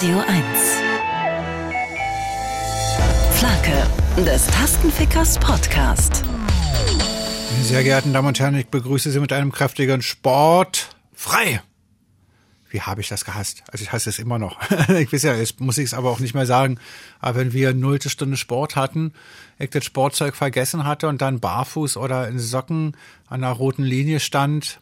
Radio 1. Flake des Tastenfickers Podcast. Sehr geehrten Damen und Herren, ich begrüße Sie mit einem kräftigen Sport frei. Wie habe ich das gehasst? Also ich hasse es immer noch. ich weiß ja, jetzt muss ich es aber auch nicht mehr sagen. Aber wenn wir nullte Stunde Sport hatten, ich das Sportzeug vergessen hatte und dann barfuß oder in Socken an der roten Linie stand,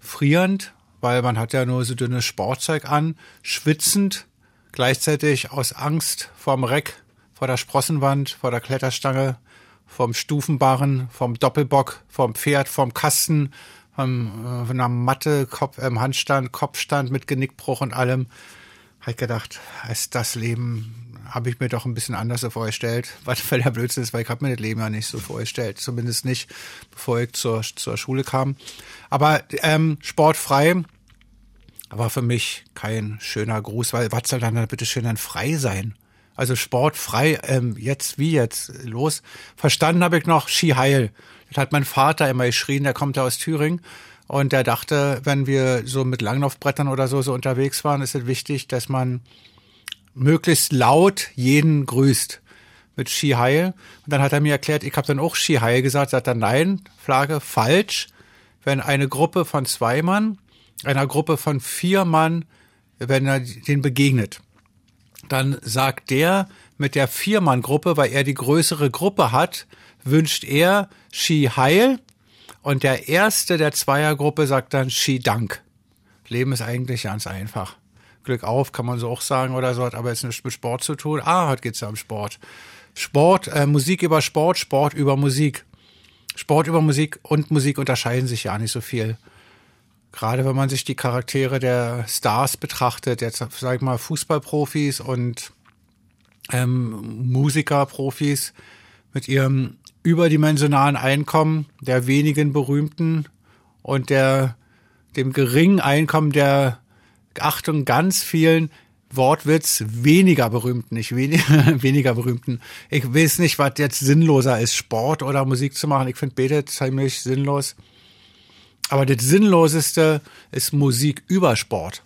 frierend, weil man hat ja nur so dünnes Sportzeug an, schwitzend, gleichzeitig aus Angst vorm Reck, vor der Sprossenwand, vor der Kletterstange, vom Stufenbarren, vom Doppelbock, vom Pferd, vom Kasten, von, äh, einer Matte, Kopf, ähm, Handstand, Kopfstand mit Genickbruch und allem. Habe ich gedacht, ist das Leben habe ich mir doch ein bisschen anders so vorgestellt, was für der Blödsinn ist, weil ich habe mir das Leben ja nicht so vorgestellt, zumindest nicht, bevor ich zur, zur Schule kam. Aber ähm, sportfrei war für mich kein schöner Gruß, weil was soll dann bitte schön dann frei sein? Also sportfrei, ähm, jetzt wie jetzt los. Verstanden habe ich noch Ski Heil. Das hat mein Vater immer geschrien, der kommt ja aus Thüringen. Und der dachte, wenn wir so mit Langlaufbrettern oder so, so unterwegs waren, ist es wichtig, dass man möglichst laut jeden grüßt mit Ski Heil. Und dann hat er mir erklärt, ich habe dann auch Ski Heil gesagt, sagt er, nein, Flagge, falsch. Wenn eine Gruppe von zwei Mann, einer Gruppe von vier Mann, wenn er den begegnet, dann sagt der mit der Viermann-Gruppe, weil er die größere Gruppe hat, wünscht er Ski Heil und der erste der Zweiergruppe sagt dann Ski Dank. Leben ist eigentlich ganz einfach. Glück auf, kann man so auch sagen oder so, hat aber jetzt nichts mit Sport zu tun. Ah, heute geht's ja um Sport. Sport, äh, Musik über Sport, Sport über Musik. Sport über Musik und Musik unterscheiden sich ja nicht so viel. Gerade wenn man sich die Charaktere der Stars betrachtet, jetzt sag ich mal Fußballprofis und ähm, Musikerprofis mit ihrem überdimensionalen Einkommen, der wenigen berühmten und der dem geringen Einkommen der Achtung ganz vielen Wortwitz weniger berühmten, nicht weniger, weniger berühmten. Ich weiß nicht, was jetzt sinnloser ist, Sport oder Musik zu machen. Ich finde beide ziemlich sinnlos. Aber das Sinnloseste ist Musik über Sport.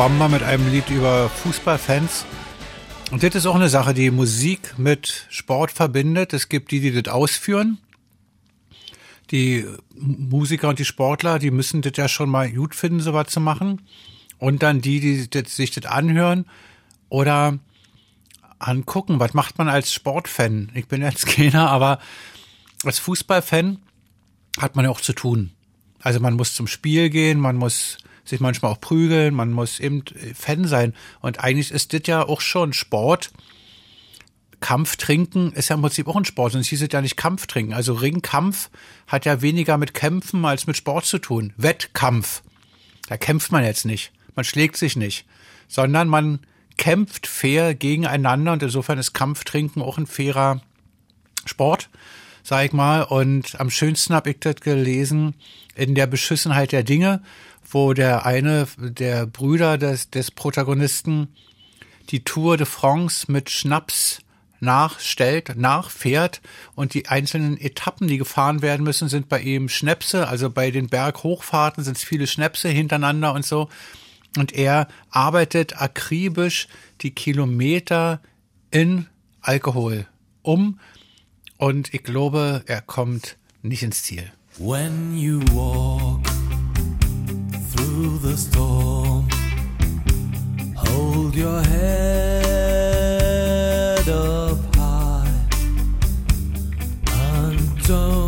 Wamba mit einem Lied über Fußballfans. Und das ist auch eine Sache, die Musik mit Sport verbindet. Es gibt die, die das ausführen. Die Musiker und die Sportler, die müssen das ja schon mal gut finden, sowas zu machen. Und dann die, die das, sich das anhören oder angucken. Was macht man als Sportfan? Ich bin jetzt keiner, aber als Fußballfan hat man ja auch zu tun. Also man muss zum Spiel gehen, man muss sich manchmal auch prügeln, man muss eben Fan sein. Und eigentlich ist das ja auch schon Sport. Kampf trinken ist ja im Prinzip auch ein Sport, sonst hieß es ja nicht Kampf trinken. Also Ringkampf hat ja weniger mit Kämpfen als mit Sport zu tun. Wettkampf. Da kämpft man jetzt nicht. Man schlägt sich nicht. Sondern man kämpft fair gegeneinander und insofern ist Kampftrinken auch ein fairer Sport, sag ich mal. Und am schönsten habe ich das gelesen in der Beschissenheit der Dinge wo der eine der Brüder des, des Protagonisten die Tour de France mit Schnaps nachstellt, nachfährt und die einzelnen Etappen, die gefahren werden müssen, sind bei ihm Schnäpse, also bei den Berghochfahrten sind es viele Schnäpse hintereinander und so. Und er arbeitet akribisch die Kilometer in Alkohol um und ich glaube, er kommt nicht ins Ziel. When you walk through the storm. Hold your head up high and don't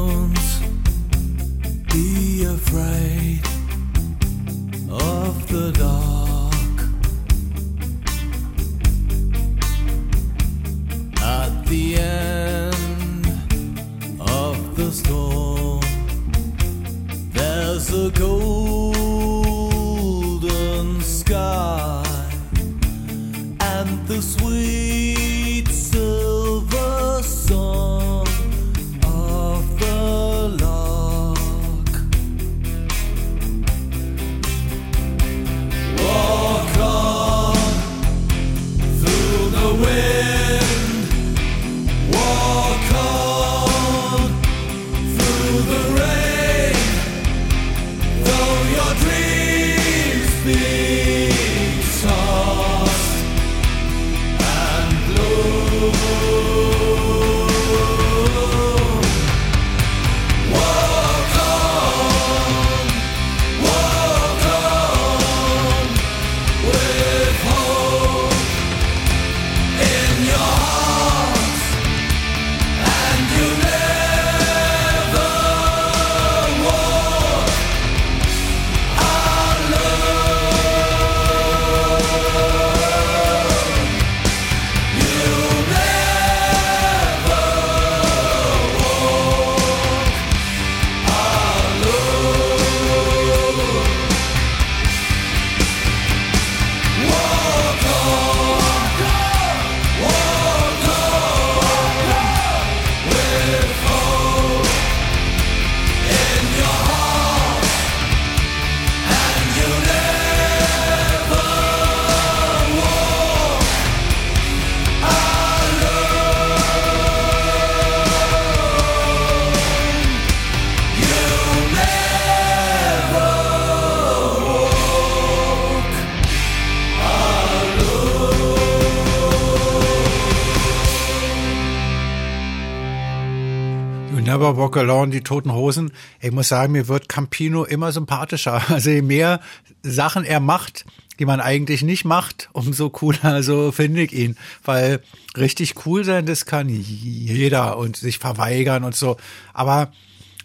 Walk Alone, die Toten Hosen. Ich muss sagen, mir wird Campino immer sympathischer. Also je mehr Sachen er macht, die man eigentlich nicht macht, umso cooler, so finde ich ihn. Weil richtig cool sein, das kann jeder und sich verweigern und so. Aber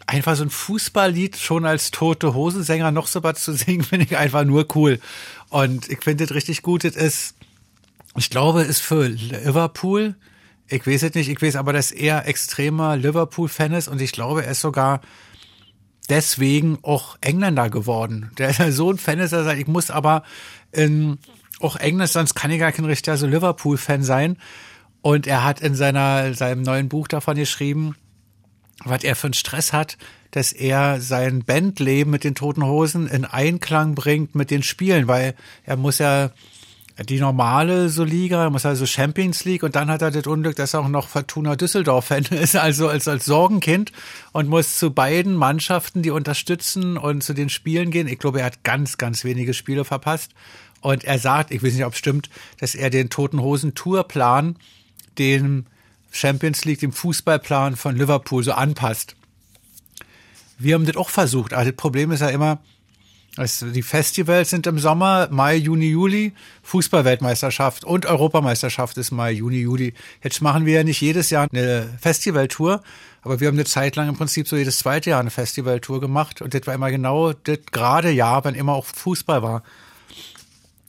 einfach so ein Fußballlied schon als tote Hosensänger noch so was zu singen, finde ich einfach nur cool. Und ich finde es richtig gut. Es ist, ich glaube, ist für Liverpool ich weiß es nicht, ich weiß aber, dass er extremer Liverpool-Fan ist und ich glaube, er ist sogar deswegen auch Engländer geworden. Der ist ja so ein Fan, ist er sagt, ich muss aber in, auch Englisch, sonst kann ich gar kein richtiger so Liverpool-Fan sein. Und er hat in seiner, seinem neuen Buch davon geschrieben, was er für einen Stress hat, dass er sein Bandleben mit den Toten Hosen in Einklang bringt mit den Spielen, weil er muss ja die normale so Liga, muss also Champions League und dann hat er das Unglück, dass er auch noch Fortuna Düsseldorf-Fan ist, also als, als Sorgenkind und muss zu beiden Mannschaften, die unterstützen und zu den Spielen gehen. Ich glaube, er hat ganz, ganz wenige Spiele verpasst Und er sagt, ich weiß nicht, ob es stimmt, dass er den Toten Hosen Tourplan dem Champions League, dem Fußballplan von Liverpool so anpasst. Wir haben das auch versucht. Also das Problem ist ja immer, also die Festivals sind im Sommer, Mai, Juni, Juli, Fußballweltmeisterschaft und Europameisterschaft ist Mai, Juni, Juli. Jetzt machen wir ja nicht jedes Jahr eine Festivaltour, aber wir haben eine Zeit lang im Prinzip so jedes zweite Jahr eine Festivaltour gemacht und das war immer genau das gerade Jahr, wenn immer auch Fußball war.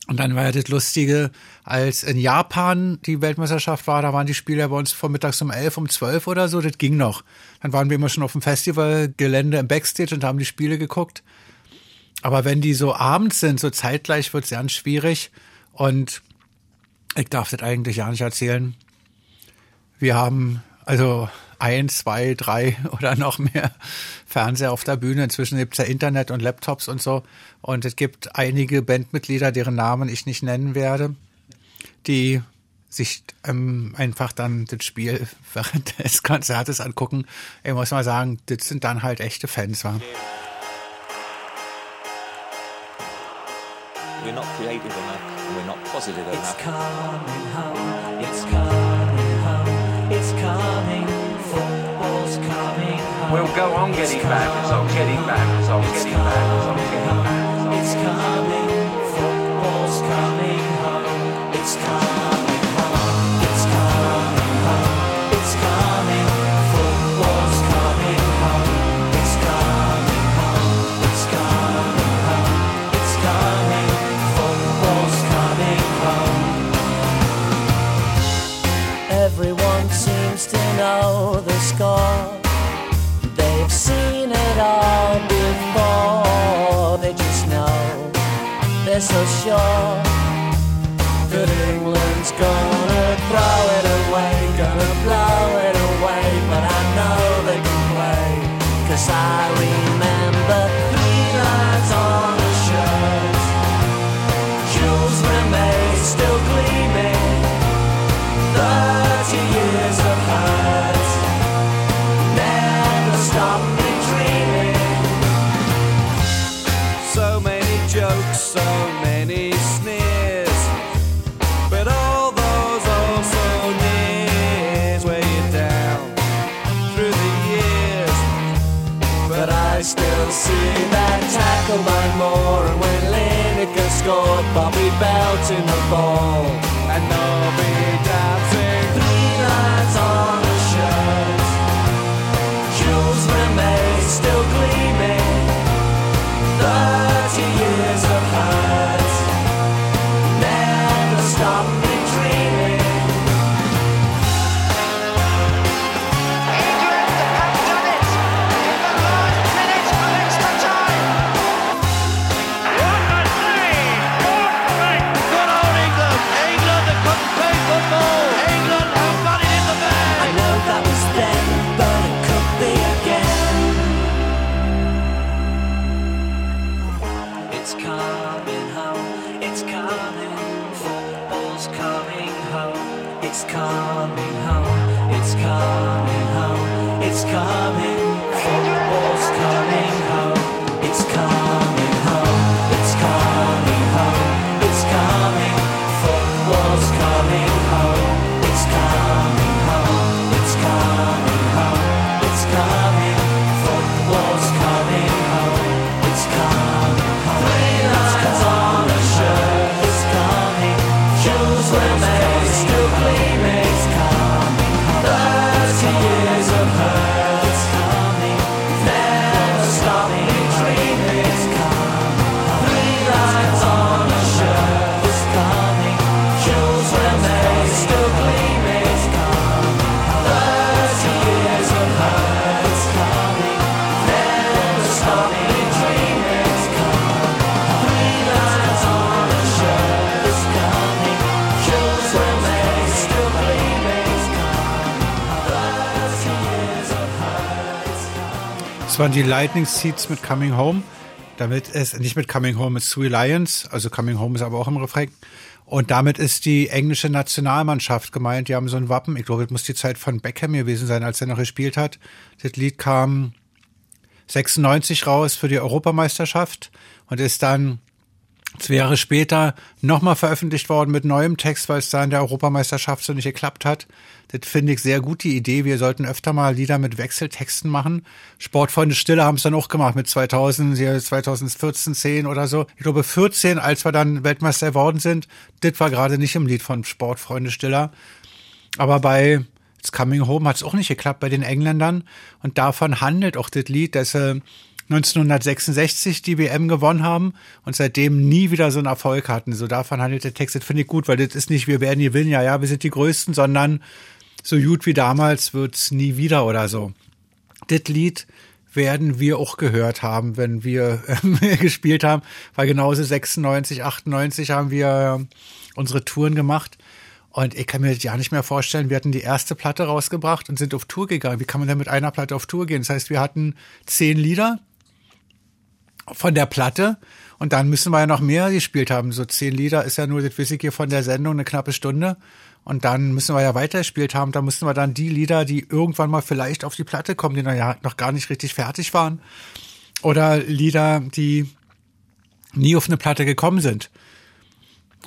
Und dann war ja das Lustige, als in Japan die Weltmeisterschaft war, da waren die Spieler bei uns vormittags um elf, um zwölf oder so, das ging noch. Dann waren wir immer schon auf dem Festivalgelände im Backstage und haben die Spiele geguckt. Aber wenn die so abends sind, so zeitgleich, wird es ganz schwierig. Und ich darf das eigentlich ja nicht erzählen. Wir haben also ein, zwei, drei oder noch mehr Fernseher auf der Bühne. Inzwischen gibt es ja Internet und Laptops und so. Und es gibt einige Bandmitglieder, deren Namen ich nicht nennen werde, die sich ähm, einfach dann das Spiel während des Konzertes angucken. Ich muss mal sagen, das sind dann halt echte Fans. Wa? We're not creative enough, and we're not positive enough. It's coming home, it's coming home, it's coming, football's coming home. We'll go on getting back, it's on getting back, it's on getting back, it's on getting back. It's coming, football's coming home, it's coming. All before. They just know they're so sure that England's gonna throw it away, gonna blow it away. But I know they can play, cause I remember scored Bobby belting the ball Es waren die Lightning Seeds mit Coming Home. Damit ist nicht mit Coming Home, mit Three Lions. Also Coming Home ist aber auch im Refrain. Und damit ist die englische Nationalmannschaft gemeint. Die haben so ein Wappen. Ich glaube, es muss die Zeit von Beckham gewesen sein, als er noch gespielt hat. Das Lied kam 96 raus für die Europameisterschaft und ist dann Zwei Jahre später nochmal veröffentlicht worden mit neuem Text, weil es da in der Europameisterschaft so nicht geklappt hat. Das finde ich sehr gut, die Idee. Wir sollten öfter mal Lieder mit Wechseltexten machen. Sportfreunde Stille haben es dann auch gemacht mit 2000, 2014, 10 oder so. Ich glaube 14, als wir dann Weltmeister geworden sind. Das war gerade nicht im Lied von Sportfreunde Stiller. Aber bei It's Coming Home hat es auch nicht geklappt bei den Engländern. Und davon handelt auch das Lied, dass sie 1966 die WM gewonnen haben und seitdem nie wieder so einen Erfolg hatten. So davon handelt der Text, das finde ich gut, weil das ist nicht, wir werden gewinnen, ja, ja, wir sind die Größten, sondern so gut wie damals wird's nie wieder oder so. Das Lied werden wir auch gehört haben, wenn wir äh, gespielt haben, weil genauso 96, 98 haben wir äh, unsere Touren gemacht. Und ich kann mir das ja nicht mehr vorstellen, wir hatten die erste Platte rausgebracht und sind auf Tour gegangen. Wie kann man denn mit einer Platte auf Tour gehen? Das heißt, wir hatten zehn Lieder von der Platte und dann müssen wir ja noch mehr gespielt haben. So zehn Lieder ist ja nur, das weiß ich von der Sendung, eine knappe Stunde. Und dann müssen wir ja weitergespielt haben. Da mussten wir dann die Lieder, die irgendwann mal vielleicht auf die Platte kommen, die ja noch gar nicht richtig fertig waren. Oder Lieder, die nie auf eine Platte gekommen sind.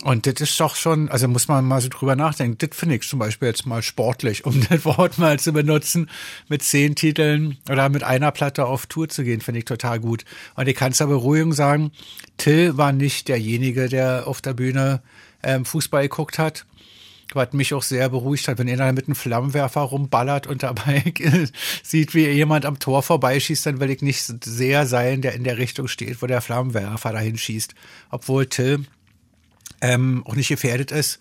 Und das ist doch schon, also muss man mal so drüber nachdenken. Das finde ich zum Beispiel jetzt mal sportlich, um das Wort mal zu benutzen, mit zehn Titeln oder mit einer Platte auf Tour zu gehen, finde ich total gut. Und ich kann es aber Beruhigung sagen, Till war nicht derjenige, der auf der Bühne ähm, Fußball geguckt hat. Was mich auch sehr beruhigt hat, wenn er da mit einem Flammenwerfer rumballert und dabei sieht, wie jemand am Tor vorbeischießt, dann will ich nicht sehr sein, der in der Richtung steht, wo der Flammenwerfer dahin schießt. Obwohl Till ähm, auch nicht gefährdet ist,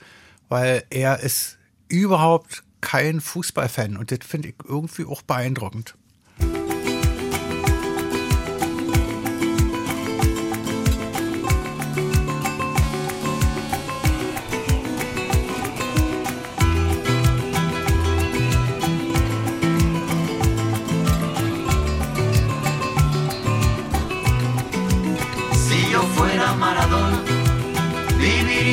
weil er ist überhaupt kein Fußballfan und das finde ich irgendwie auch beeindruckend.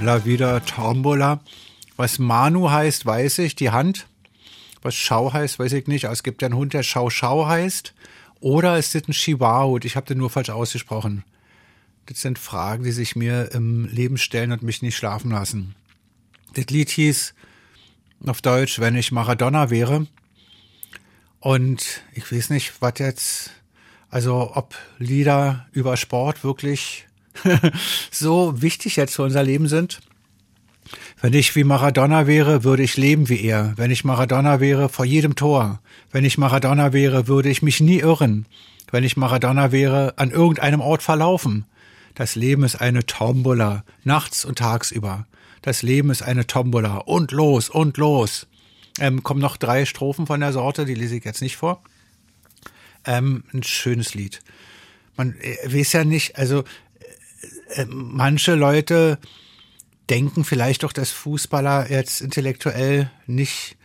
La Vida Tombola. Was Manu heißt, weiß ich, die Hand. Was Schau heißt, weiß ich nicht. Es gibt ja einen Hund, der Schau Schau heißt. Oder ist das ein Chihuahua? Ich habe den nur falsch ausgesprochen. Das sind Fragen, die sich mir im Leben stellen und mich nicht schlafen lassen. Das Lied hieß auf Deutsch, wenn ich Maradona wäre. Und ich weiß nicht, was jetzt, also ob Lieder über Sport wirklich so wichtig jetzt für unser Leben sind. Wenn ich wie Maradona wäre, würde ich leben wie er. Wenn ich Maradona wäre, vor jedem Tor. Wenn ich Maradona wäre, würde ich mich nie irren. Wenn ich Maradona wäre, an irgendeinem Ort verlaufen. Das Leben ist eine Tombola, nachts und tagsüber. Das Leben ist eine Tombola. Und los, und los. Ähm, kommen noch drei Strophen von der Sorte, die lese ich jetzt nicht vor. Ähm, ein schönes Lied. Man äh, weiß ja nicht, also manche Leute denken vielleicht doch, dass Fußballer jetzt intellektuell nicht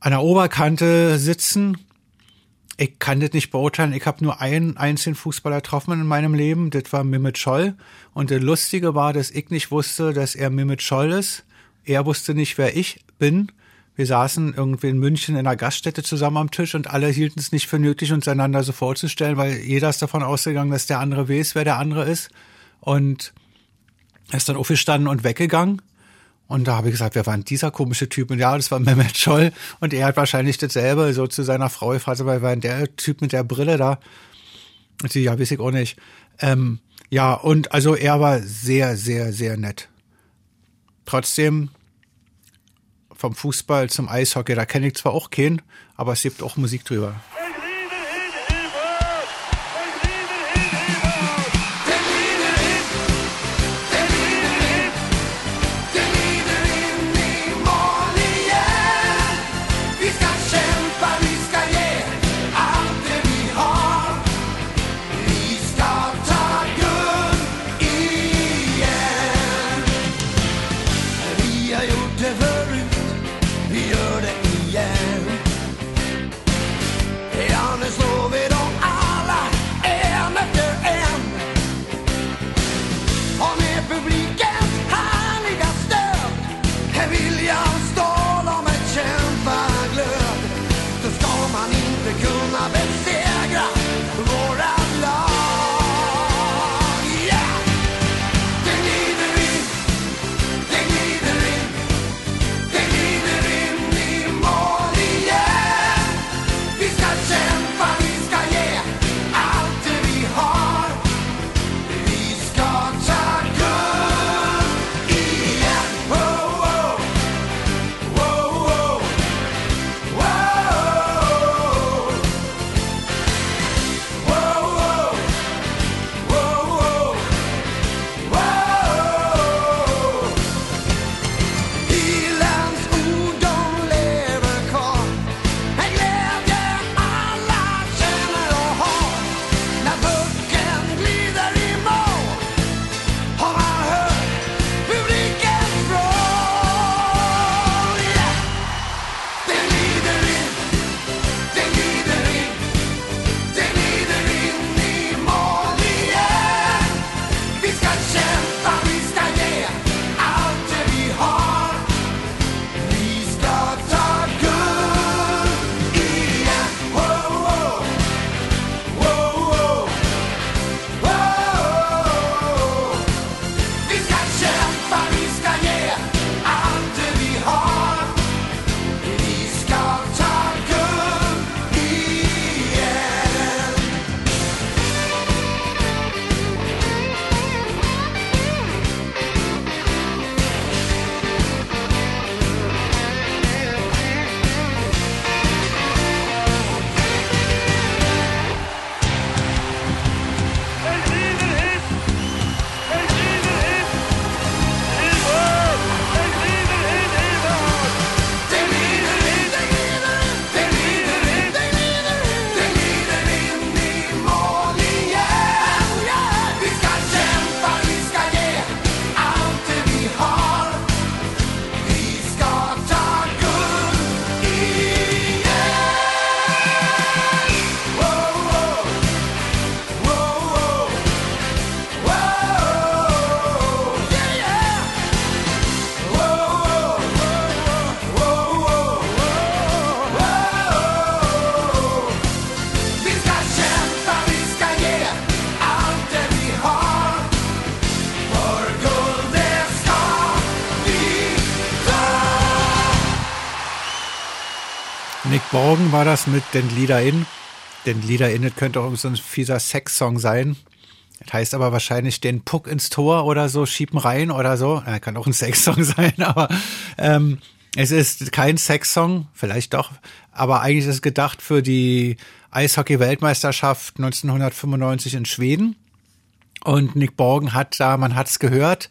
an der Oberkante sitzen. Ich kann das nicht beurteilen. Ich habe nur einen einzigen Fußballer getroffen in meinem Leben. Das war Mehmet Scholl. Und das Lustige war, dass ich nicht wusste, dass er Mehmet Scholl ist. Er wusste nicht, wer ich bin. Wir saßen irgendwie in München in einer Gaststätte zusammen am Tisch und alle hielten es nicht für nötig, uns einander so vorzustellen, weil jeder ist davon ausgegangen, dass der andere weiß, wer der andere ist. Und er ist dann aufgestanden und weggegangen. Und da habe ich gesagt, wer war denn dieser komische Typ? Und ja, das war Mehmet Scholl. Und er hat wahrscheinlich dasselbe so zu seiner Frau gefragt, aber wer war denn der Typ mit der Brille da? Und sie, ja, weiß ich auch nicht. Ähm, ja, und also er war sehr, sehr, sehr nett. Trotzdem vom Fußball zum Eishockey, da kenne ich zwar auch keinen, aber es gibt auch Musik drüber. War das mit den Lieder in. Den Lieder in, das könnte auch so ein fieser Sex-Song sein. Das heißt aber wahrscheinlich den Puck ins Tor oder so, schieben rein oder so. Ja, kann auch ein Sex-Song sein, aber ähm, es ist kein Sex-Song, vielleicht doch, aber eigentlich ist es gedacht für die Eishockey-Weltmeisterschaft 1995 in Schweden. Und Nick Borgen hat da, man hat's gehört,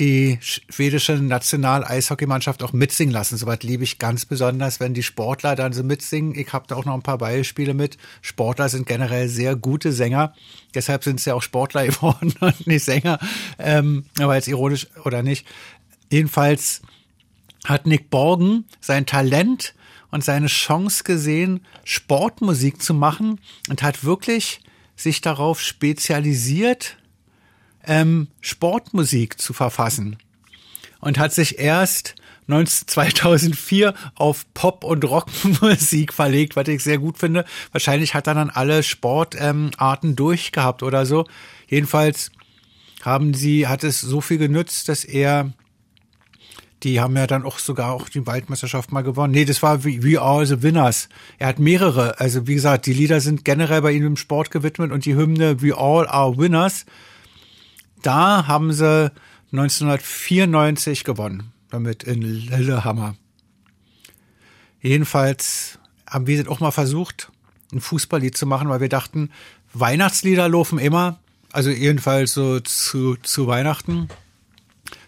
die schwedische National-Eishockeymannschaft auch mitsingen lassen. Soweit liebe ich ganz besonders, wenn die Sportler dann so mitsingen. Ich habe da auch noch ein paar Beispiele mit. Sportler sind generell sehr gute Sänger. Deshalb sind sie ja auch Sportler geworden und nicht Sänger. Ähm, aber jetzt ironisch oder nicht. Jedenfalls hat Nick Borgen sein Talent und seine Chance gesehen, Sportmusik zu machen und hat wirklich sich darauf spezialisiert, ähm, Sportmusik zu verfassen und hat sich erst 19, 2004 auf Pop- und Rockmusik verlegt, was ich sehr gut finde. Wahrscheinlich hat er dann alle Sportarten ähm, durchgehabt oder so. Jedenfalls haben sie, hat es so viel genützt, dass er die haben ja dann auch sogar auch die Waldmeisterschaft mal gewonnen. Nee, das war We Are the Winners. Er hat mehrere. Also wie gesagt, die Lieder sind generell bei ihm im Sport gewidmet und die Hymne We All Are Winners da haben sie 1994 gewonnen, damit in Lillehammer. Jedenfalls haben wir das auch mal versucht, ein Fußballlied zu machen, weil wir dachten, Weihnachtslieder laufen immer, also jedenfalls so zu, zu Weihnachten.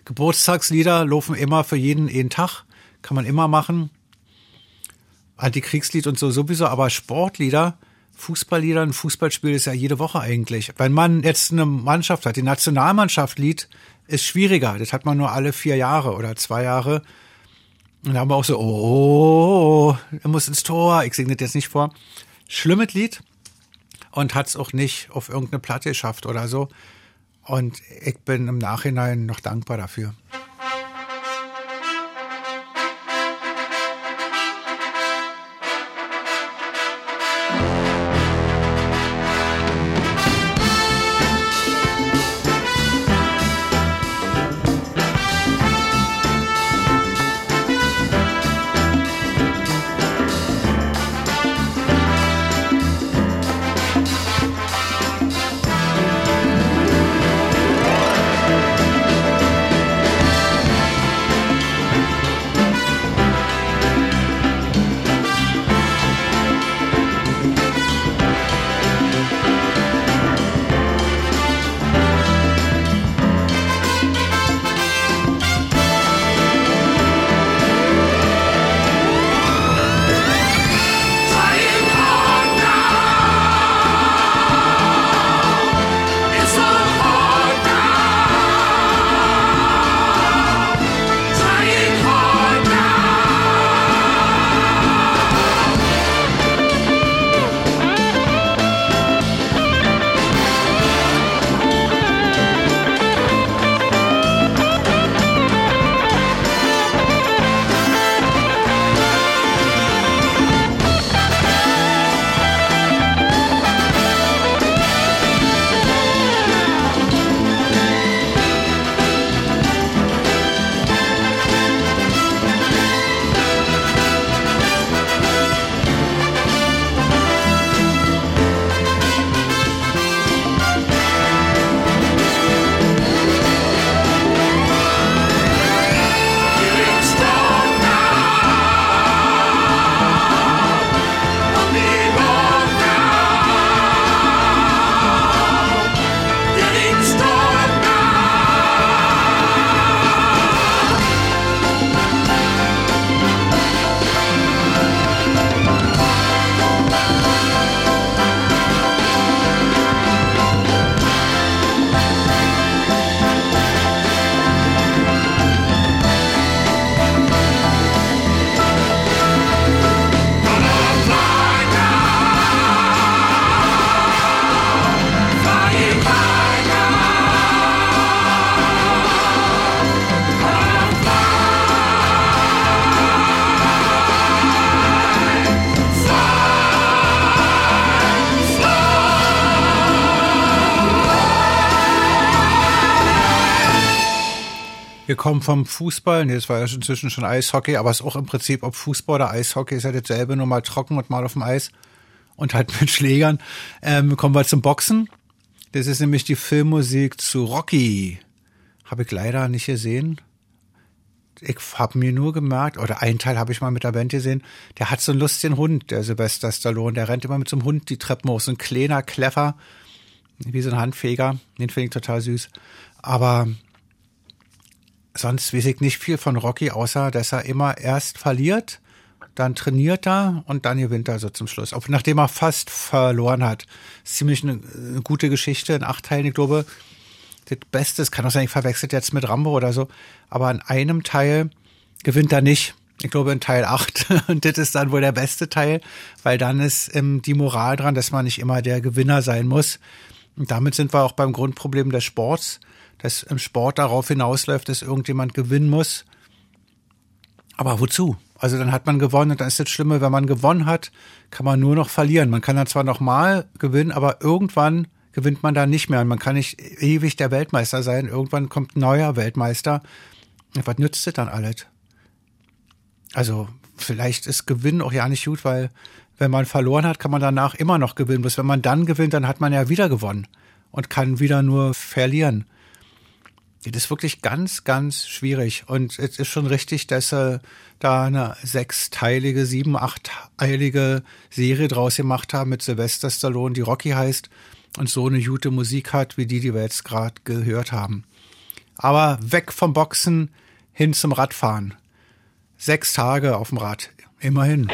Geburtstagslieder laufen immer für jeden jeden Tag, kann man immer machen. Antikriegslied und so sowieso, aber Sportlieder, Fußballlieder, ein Fußballspiel ist ja jede Woche eigentlich. Wenn man jetzt eine Mannschaft hat, die Nationalmannschaft Lied ist schwieriger. Das hat man nur alle vier Jahre oder zwei Jahre. Und da haben wir auch so, oh, er muss ins Tor. Ich singe das jetzt nicht vor. Schlimmes Lied und hat es auch nicht auf irgendeine Platte geschafft oder so. Und ich bin im Nachhinein noch dankbar dafür. Kommen vom Fußball, nee, das war ja inzwischen schon Eishockey, aber es ist auch im Prinzip, ob Fußball oder Eishockey, ist ja dasselbe, nur mal trocken und mal auf dem Eis und halt mit Schlägern. Ähm, kommen wir zum Boxen. Das ist nämlich die Filmmusik zu Rocky. Habe ich leider nicht gesehen. Ich habe mir nur gemerkt, oder einen Teil habe ich mal mit der Band gesehen, der hat so einen lustigen Hund, der Sylvester Stallone, der rennt immer mit so einem Hund die Treppen hoch, so ein kleiner Kleffer, wie so ein Handfeger, den finde ich total süß. Aber sonst weiß ich nicht viel von Rocky, außer dass er immer erst verliert, dann trainiert er und dann gewinnt er so zum Schluss. Auch nachdem er fast verloren hat. Ist ziemlich eine, eine gute Geschichte, in acht Teilen, ich glaube. Das Beste, es kann auch sein, ich verwechselt jetzt mit Rambo oder so, aber in einem Teil gewinnt er nicht. Ich glaube in Teil 8. Und das ist dann wohl der beste Teil, weil dann ist ähm, die Moral dran, dass man nicht immer der Gewinner sein muss. Und damit sind wir auch beim Grundproblem des Sports, dass im Sport darauf hinausläuft, dass irgendjemand gewinnen muss. Aber wozu? Also dann hat man gewonnen und dann ist das Schlimme, wenn man gewonnen hat, kann man nur noch verlieren. Man kann dann zwar noch mal gewinnen, aber irgendwann gewinnt man dann nicht mehr. Und man kann nicht ewig der Weltmeister sein. Irgendwann kommt ein neuer Weltmeister. Was nützt das dann alles? Also vielleicht ist Gewinn auch ja nicht gut, weil wenn man verloren hat, kann man danach immer noch gewinnen. Bloß wenn man dann gewinnt, dann hat man ja wieder gewonnen und kann wieder nur verlieren. Das ist wirklich ganz, ganz schwierig. Und es ist schon richtig, dass er da eine sechsteilige, sieben, achtteilige Serie draus gemacht haben mit Sylvester Stallone, die Rocky heißt und so eine gute Musik hat, wie die, die wir jetzt gerade gehört haben. Aber weg vom Boxen hin zum Radfahren. Sechs Tage auf dem Rad. Immerhin.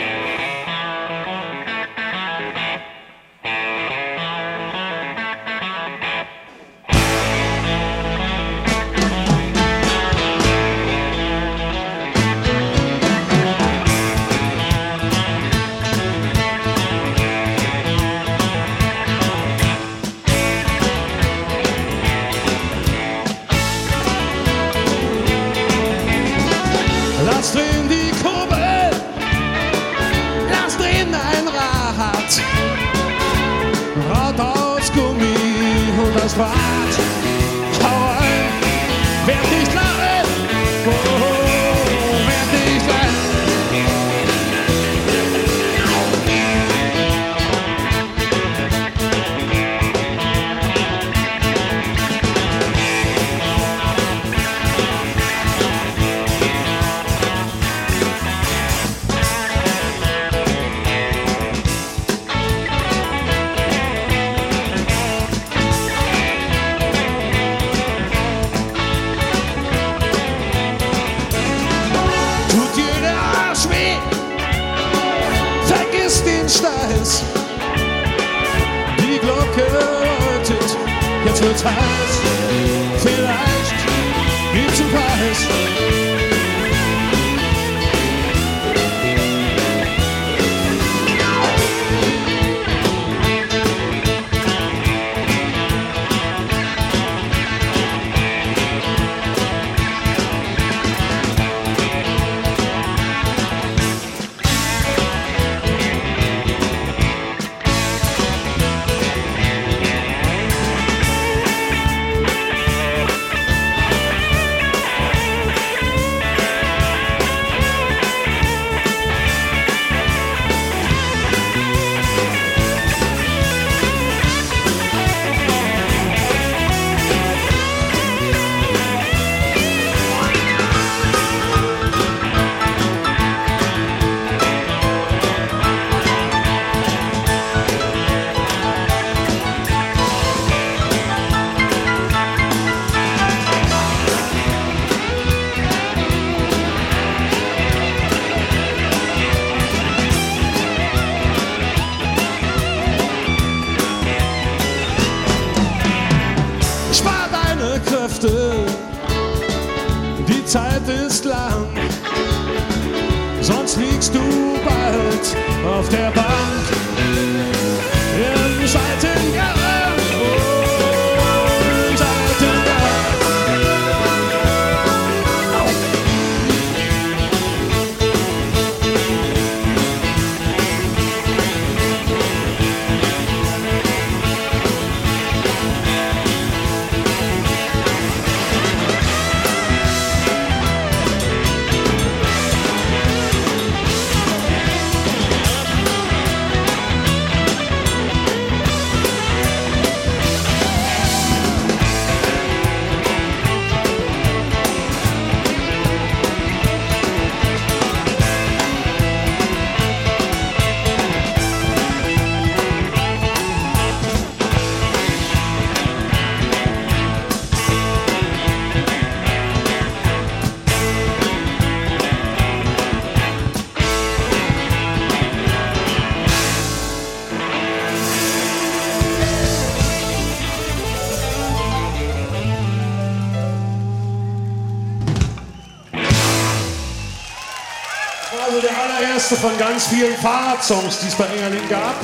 Erste von ganz vielen Fahrradsongs, die es bei Engerling gab.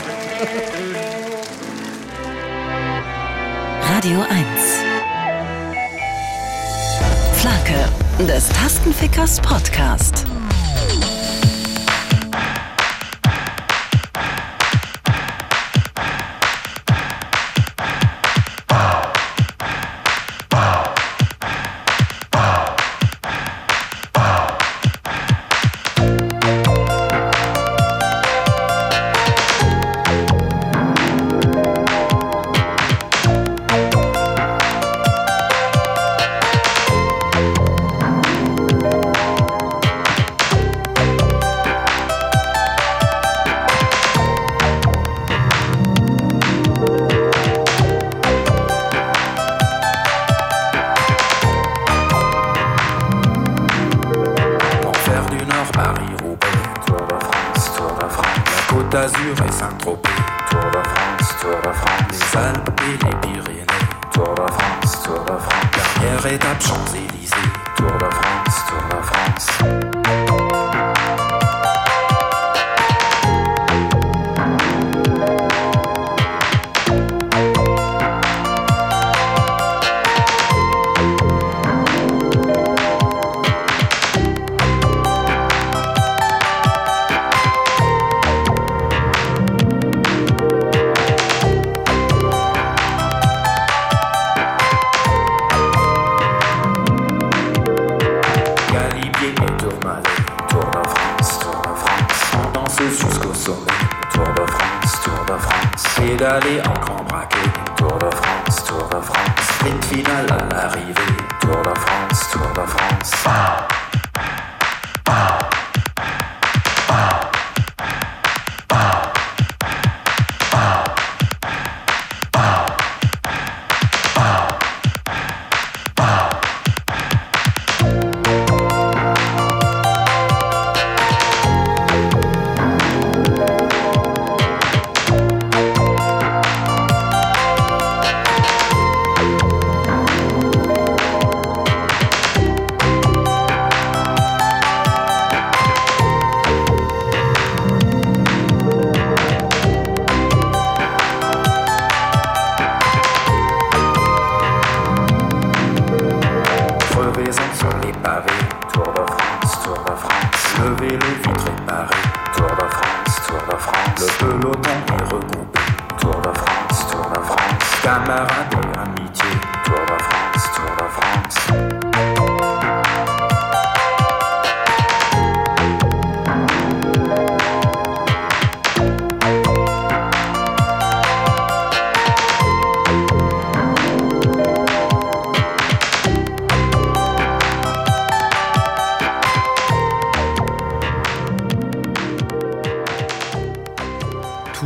Radio 1. Flake des Tastenfickers Podcast.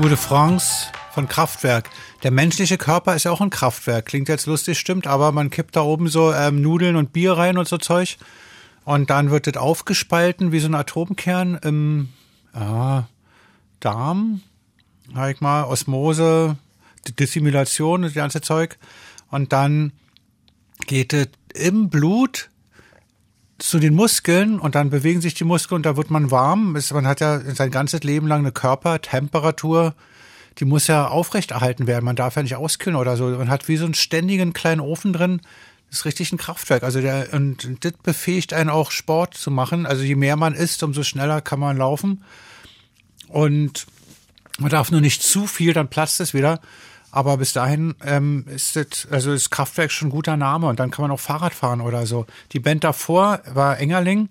Tour de France von Kraftwerk. Der menschliche Körper ist ja auch ein Kraftwerk. Klingt jetzt lustig, stimmt, aber man kippt da oben so ähm, Nudeln und Bier rein und so Zeug. Und dann wird das aufgespalten wie so ein Atomkern im ja, Darm. Sag ich mal, Osmose, Dissimulation, das ganze Zeug. Und dann geht es im Blut zu den Muskeln und dann bewegen sich die Muskeln und da wird man warm. Man hat ja sein ganzes Leben lang eine Körpertemperatur, die muss ja aufrechterhalten werden. Man darf ja nicht auskühlen oder so. Man hat wie so einen ständigen kleinen Ofen drin. Das ist richtig ein Kraftwerk. Also der, und das befähigt einen auch Sport zu machen. Also je mehr man isst, umso schneller kann man laufen. Und man darf nur nicht zu viel, dann platzt es wieder. Aber bis dahin ähm, ist das, also ist Kraftwerk schon ein guter Name und dann kann man auch Fahrrad fahren oder so. Die Band davor war Engerling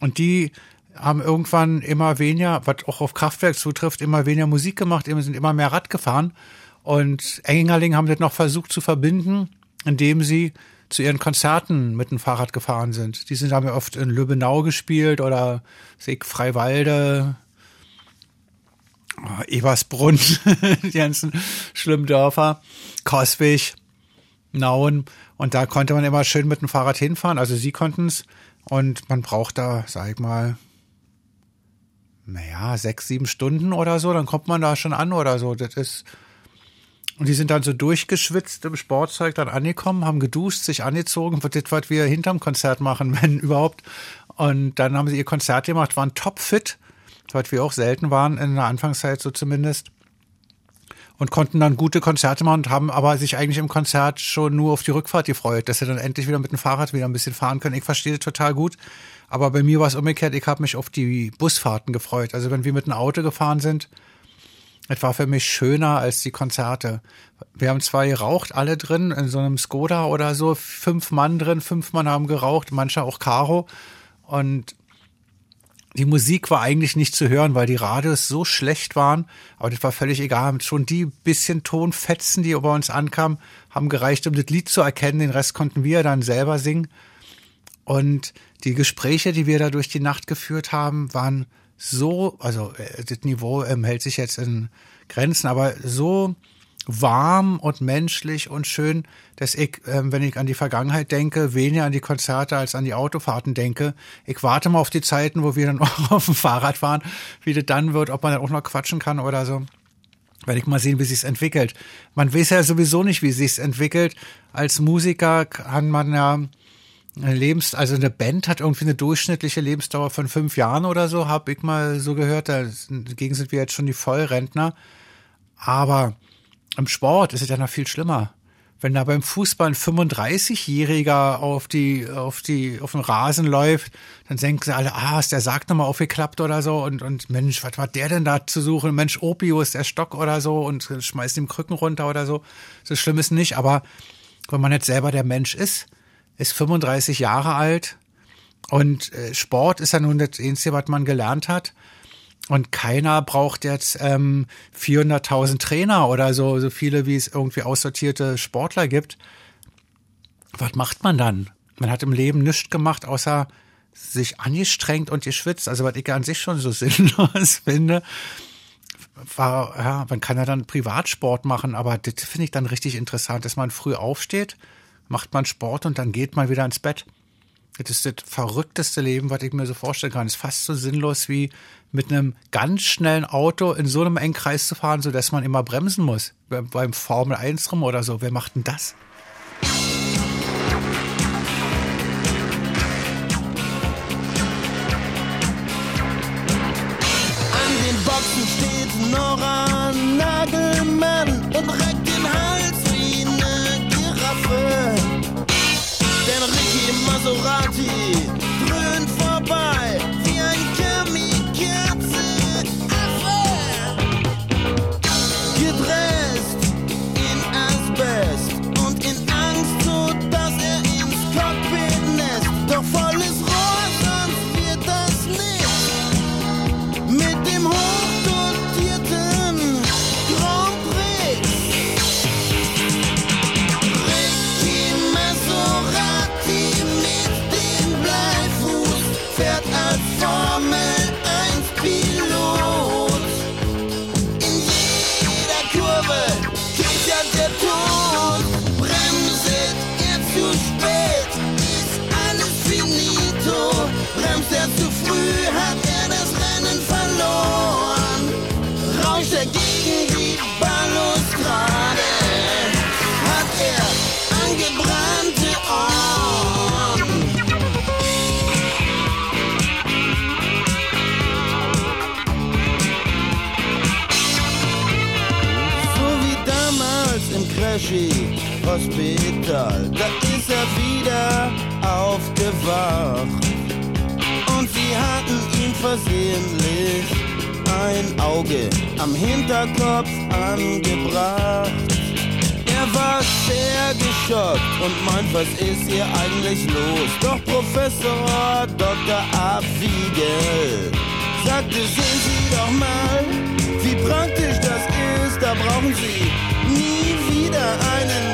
und die haben irgendwann immer weniger, was auch auf Kraftwerk zutrifft, immer weniger Musik gemacht, sind immer mehr Rad gefahren. Und Engerling haben das noch versucht zu verbinden, indem sie zu ihren Konzerten mit dem Fahrrad gefahren sind. Die sind haben ja oft in Lübbenau gespielt oder Sig Freiwalde, oh, Ebersbrunn, die ganzen schlimmen Dörfer, Koswig, Nauen. Und da konnte man immer schön mit dem Fahrrad hinfahren. Also sie konnten es. Und man braucht da, sag ich mal, naja, sechs, sieben Stunden oder so, dann kommt man da schon an oder so. Das ist. Und die sind dann so durchgeschwitzt im Sportzeug dann angekommen, haben geduscht, sich angezogen, das, was wir hinterm Konzert machen, wenn überhaupt. Und dann haben sie ihr Konzert gemacht, waren topfit. Was wir auch selten waren in der Anfangszeit so zumindest. Und konnten dann gute Konzerte machen und haben aber sich eigentlich im Konzert schon nur auf die Rückfahrt gefreut, dass sie dann endlich wieder mit dem Fahrrad wieder ein bisschen fahren können. Ich verstehe das total gut. Aber bei mir war es umgekehrt, ich habe mich auf die Busfahrten gefreut. Also wenn wir mit dem Auto gefahren sind, es war für mich schöner als die Konzerte. Wir haben zwar geraucht, alle drin, in so einem Skoda oder so, fünf Mann drin, fünf Mann haben geraucht, manche auch Karo. Und die Musik war eigentlich nicht zu hören, weil die Radios so schlecht waren, aber das war völlig egal. Schon die bisschen Tonfetzen, die bei uns ankamen, haben gereicht, um das Lied zu erkennen. Den Rest konnten wir dann selber singen. Und die Gespräche, die wir da durch die Nacht geführt haben, waren so, also äh, das Niveau ähm, hält sich jetzt in Grenzen, aber so warm und menschlich und schön, dass ich, ähm, wenn ich an die Vergangenheit denke, weniger an die Konzerte als an die Autofahrten denke. Ich warte mal auf die Zeiten, wo wir dann auch auf dem Fahrrad fahren, wie das dann wird, ob man dann auch noch quatschen kann oder so. Wenn ich mal sehen, wie sich's entwickelt. Man weiß ja sowieso nicht, wie sich's entwickelt. Als Musiker kann man ja eine Lebens, also eine Band hat irgendwie eine durchschnittliche Lebensdauer von fünf Jahren oder so, habe ich mal so gehört. Dagegen sind wir jetzt schon die Vollrentner. Aber im Sport ist es ja noch viel schlimmer. Wenn da beim Fußball ein 35-Jähriger auf die, auf die, auf den Rasen läuft, dann denken sie alle, ah, ist der Sarg nochmal aufgeklappt oder so und, und Mensch, was war der denn da zu suchen? Mensch, Opio ist der Stock oder so und schmeißt ihm Krücken runter oder so. So schlimm ist nicht, aber wenn man jetzt selber der Mensch ist, ist 35 Jahre alt und äh, Sport ist ja nun das Einzige, was man gelernt hat. Und keiner braucht jetzt ähm, 400.000 Trainer oder so, so viele, wie es irgendwie aussortierte Sportler gibt. Was macht man dann? Man hat im Leben nichts gemacht, außer sich angestrengt und geschwitzt. Also was ich an sich schon so sinnlos finde, war, ja, man kann ja dann Privatsport machen, aber das finde ich dann richtig interessant, dass man früh aufsteht, macht man Sport und dann geht man wieder ins Bett. Das ist das verrückteste Leben, was ich mir so vorstellen kann. Das ist fast so sinnlos wie mit einem ganz schnellen Auto in so einem engen Kreis zu fahren, sodass man immer bremsen muss. Beim Formel 1 rum oder so. Wer macht denn das? Im Crashy Hospital, da ist er wieder aufgewacht. Und sie hatten ihm versehentlich ein Auge am Hinterkopf angebracht. Er war sehr geschockt und meint, was ist hier eigentlich los? Doch Professor Dr. Abwiegel sagte, sehen Sie doch mal, wie praktisch das ist. Da brauchen Sie nie einen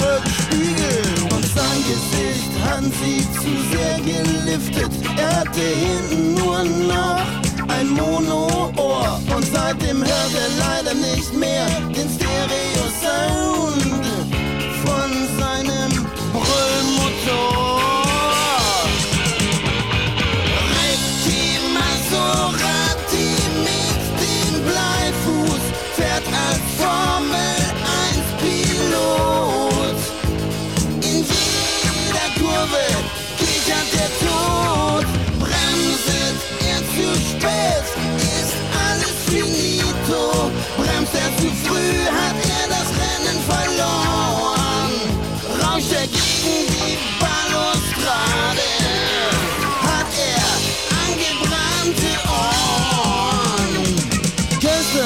Rückspiegel. Und sein Gesicht hatten sie zu sehr geliftet. Er hatte hinten nur noch ein Mono-Ohr. Und seitdem hört er leider nicht mehr den Stereo-Sound von seinem Brüllmotor.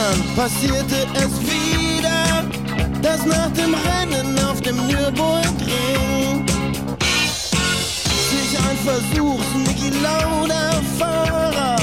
Jahren passierte es wieder, dass nach dem Rennen auf dem Nürburgring sich ein Versuchs Niki Lauda Fahrer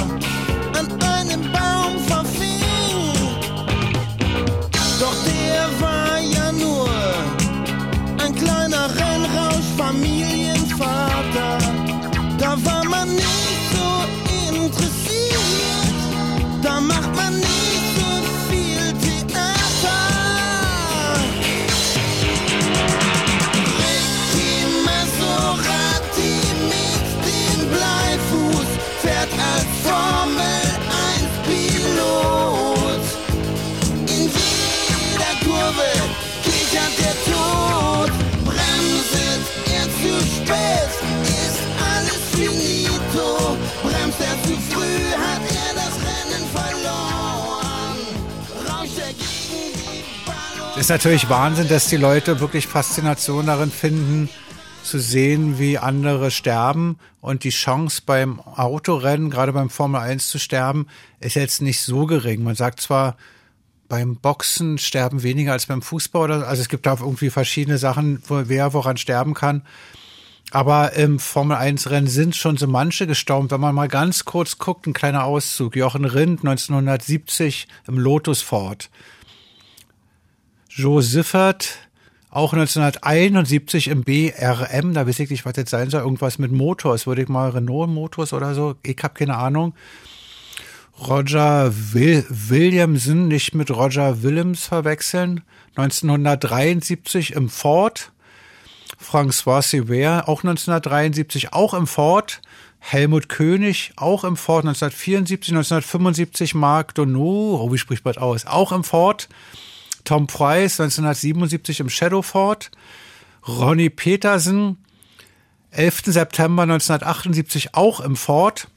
ist natürlich Wahnsinn, dass die Leute wirklich Faszination darin finden, zu sehen, wie andere sterben. Und die Chance beim Autorennen, gerade beim Formel 1 zu sterben, ist jetzt nicht so gering. Man sagt zwar, beim Boxen sterben weniger als beim Fußball oder also es gibt da irgendwie verschiedene Sachen, wo wer woran sterben kann. Aber im Formel 1 Rennen sind schon so manche gestorben. Wenn man mal ganz kurz guckt, ein kleiner Auszug. Jochen Rindt 1970 im Lotus Ford. Joe Siffert auch 1971 im BRM, da weiß ich nicht, was das sein soll, irgendwas mit Motors, würde ich mal Renault Motors oder so, ich habe keine Ahnung. Roger Will Williamson, nicht mit Roger Willems verwechseln, 1973 im Ford. François Sever, auch 1973, auch im Ford. Helmut König, auch im Ford, 1974, 1975 Marc Donneau, oh, wie spricht man das aus, auch im Ford. Tom Price, 1977 im Shadow Ford. Ronnie Petersen, 11. September 1978 auch im Ford.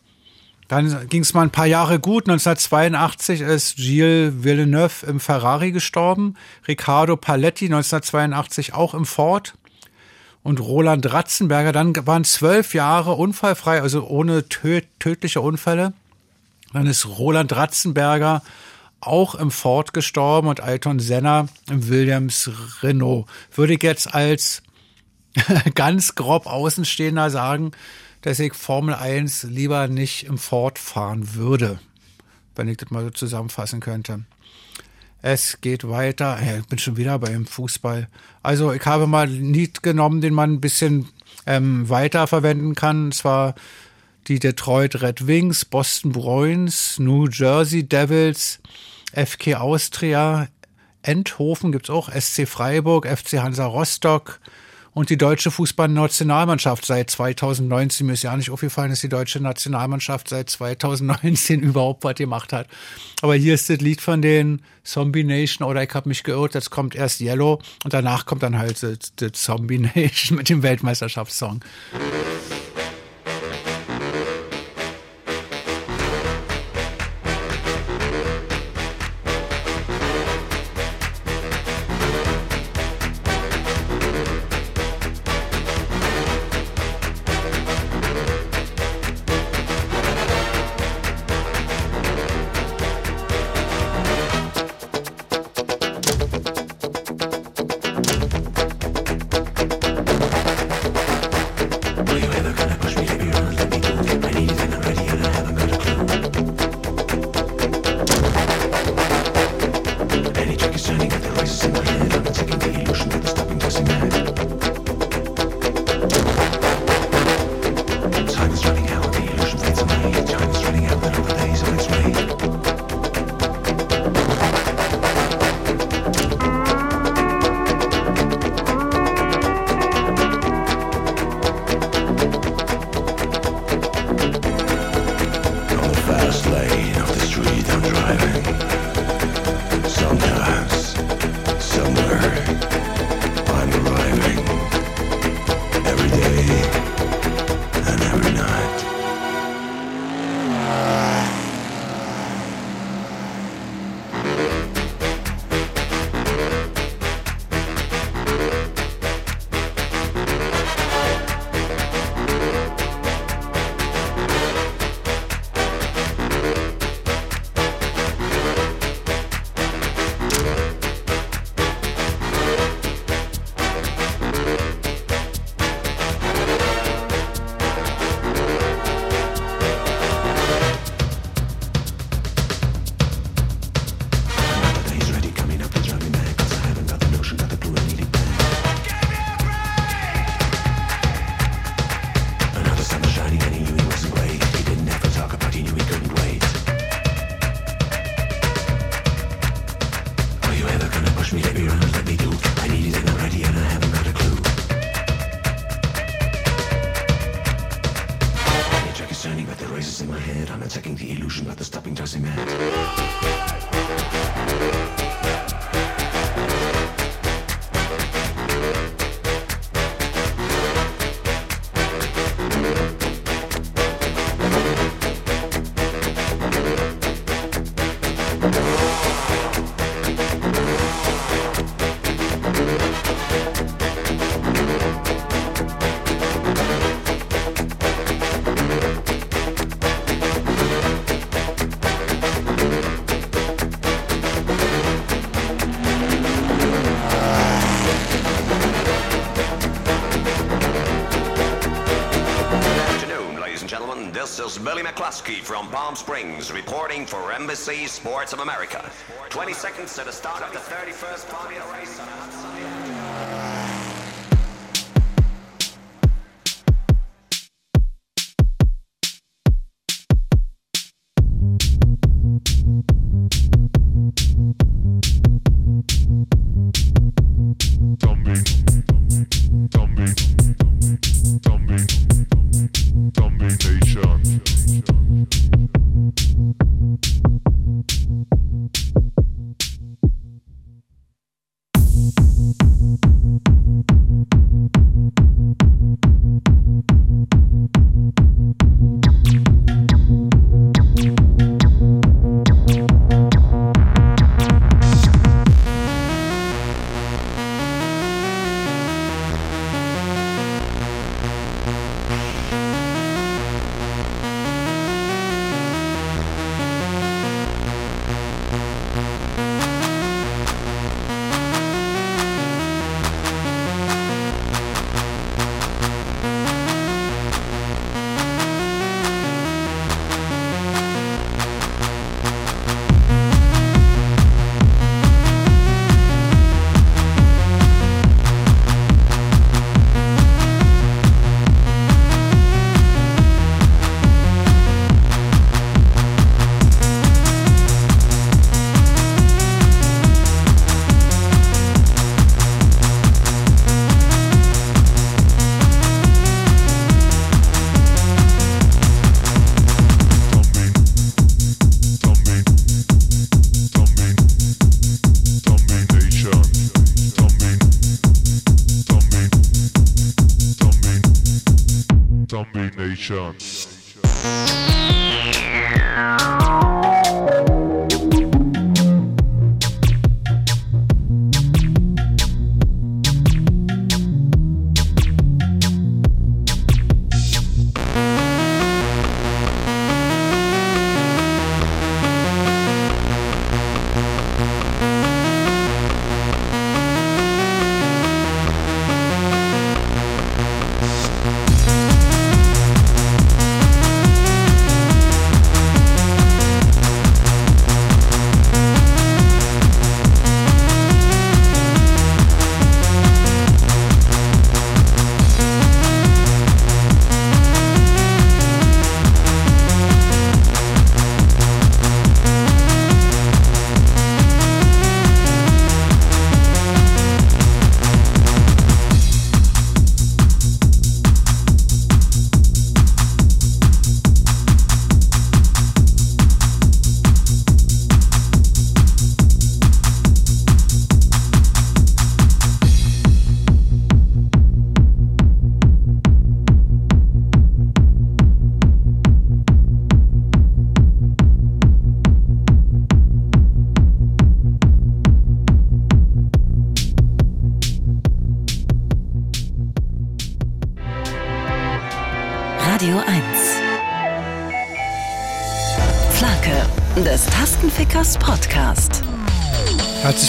Dann ging es mal ein paar Jahre gut. 1982 ist Gilles Villeneuve im Ferrari gestorben. Riccardo Paletti 1982 auch im Ford. Und Roland Ratzenberger, dann waren zwölf Jahre unfallfrei, also ohne tö tödliche Unfälle. Dann ist Roland Ratzenberger auch im Ford gestorben und Ayrton Senna im Williams Renault. Würde ich jetzt als ganz grob Außenstehender sagen, dass ich Formel 1 lieber nicht im Ford fahren würde, wenn ich das mal so zusammenfassen könnte. Es geht weiter. Ich bin schon wieder beim Fußball. Also ich habe mal ein Lied genommen, den man ein bisschen ähm, weiter verwenden kann. Und zwar die Detroit Red Wings, Boston Bruins, New Jersey Devils, FK Austria, Endhofen gibt's auch, SC Freiburg, FC Hansa Rostock und die deutsche Fußballnationalmannschaft seit 2019. Mir ist ja nicht aufgefallen, dass die deutsche Nationalmannschaft seit 2019 überhaupt was gemacht hat. Aber hier ist das Lied von den Zombie Nation oder ich habe mich geirrt, jetzt kommt erst Yellow und danach kommt dann halt das Zombie Nation mit dem Weltmeisterschaftssong. Lusky from Palm Springs, reporting for Embassy Sports of America. 20 seconds to the start of the 31st Formula race Nation.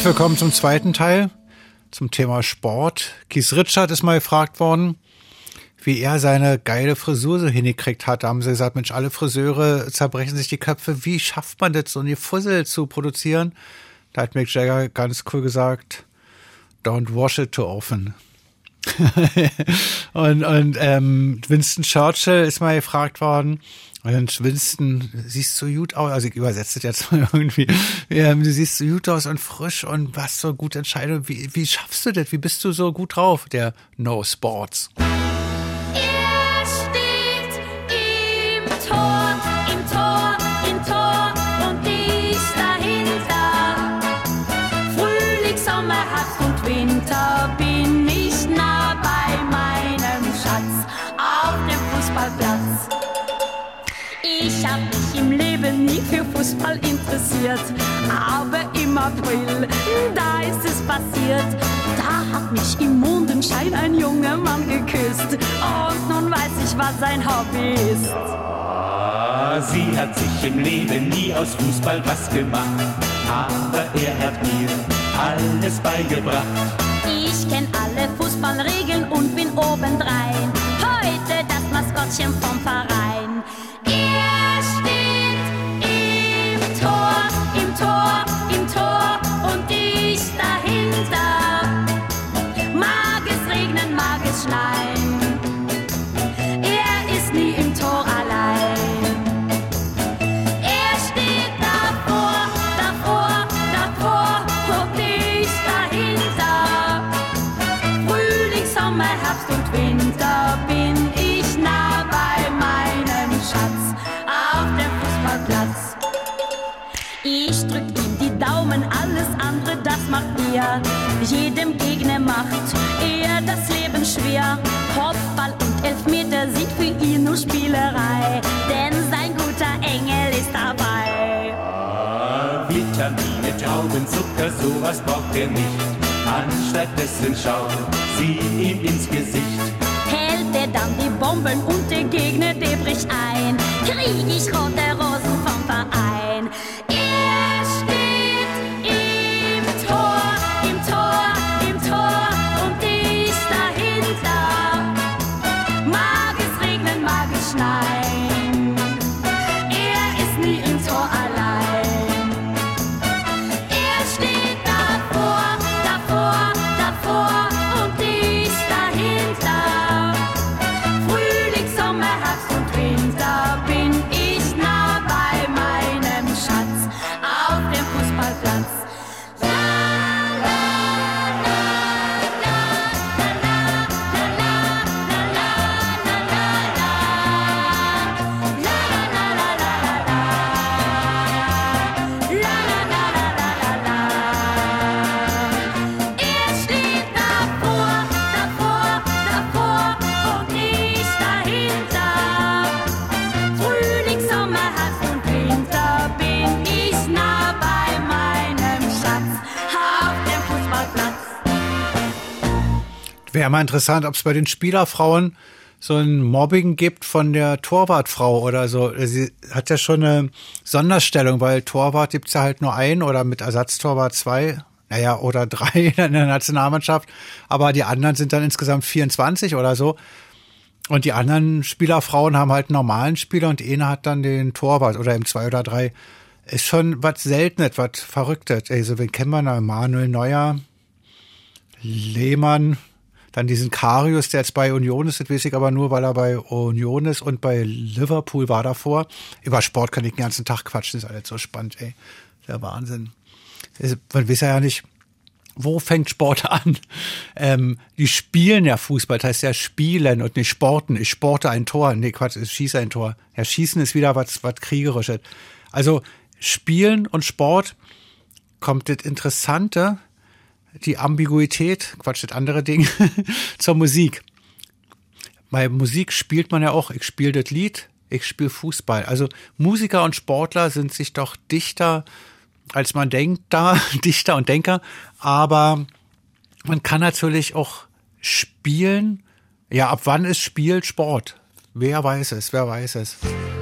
Willkommen zum zweiten Teil zum Thema Sport. Keith Richard ist mal gefragt worden, wie er seine geile Frisur so hingekriegt hat. Da haben sie gesagt, Mensch, alle Friseure zerbrechen sich die Köpfe. Wie schafft man das, so eine Fussel zu produzieren? Da hat Mick Jagger ganz cool gesagt, don't wash it too often. und und ähm, Winston Churchill ist mal gefragt worden. Und Winston, siehst so gut aus, also ich übersetze das jetzt mal irgendwie. Ähm, du siehst so gut aus und frisch und was so gute Entscheidung. Wie, wie schaffst du das? Wie bist du so gut drauf? Der No Sports. Ich hab mich im Leben nie für Fußball interessiert, aber im April, da ist es passiert. Da hat mich im Mondenschein ein junger Mann geküsst und nun weiß ich, was sein Hobby ist. Ah, Sie hat sich im Leben nie aus Fußball was gemacht, aber er hat mir alles beigebracht. Ich kenn alle Fußballregeln und bin obendrein. Heute das Maskottchen vom Verein. Jedem Gegner macht er das Leben schwer. Kopfball und Elfmeter sind für ihn nur Spielerei, denn sein guter Engel ist dabei. Vitamine, Traubenzucker, sowas braucht er nicht. Anstattdessen schaut sie ihm ins Gesicht. Hält er dann die Bomben und der Gegner, der bricht ein, krieg ich rote Rosen vom Verein. Wäre mal interessant, ob es bei den Spielerfrauen so ein Mobbing gibt von der Torwartfrau oder so. Sie hat ja schon eine Sonderstellung, weil Torwart gibt's ja halt nur ein oder mit Ersatztorwart zwei, naja, oder drei in der Nationalmannschaft. Aber die anderen sind dann insgesamt 24 oder so. Und die anderen Spielerfrauen haben halt einen normalen Spieler und eine hat dann den Torwart oder im zwei oder drei. Ist schon was Seltenes, was Verrücktes. Also, wen kennen wir da? Manuel Neuer, Lehmann, dann diesen Karius, der jetzt bei Union ist, das weiß ich aber nur, weil er bei Union ist und bei Liverpool war davor. Über Sport kann ich den ganzen Tag quatschen, ist alles so spannend, ey. Der Wahnsinn. Man weiß ja nicht, wo fängt Sport an? Ähm, die spielen ja Fußball, das heißt ja spielen und nicht sporten. Ich sporte ein Tor. Nee, Quatsch, ich schieße ein Tor. Ja, schießen ist wieder was, was kriegerisches. Also Spielen und Sport kommt das Interessante, die Ambiguität, Quatsch, das andere Ding, zur Musik. Bei Musik spielt man ja auch, ich spiele das Lied, ich spiele Fußball. Also Musiker und Sportler sind sich doch dichter, als man denkt, da, Dichter und Denker. Aber man kann natürlich auch spielen. Ja, ab wann ist Spiel Sport? Wer weiß es, wer weiß es. Es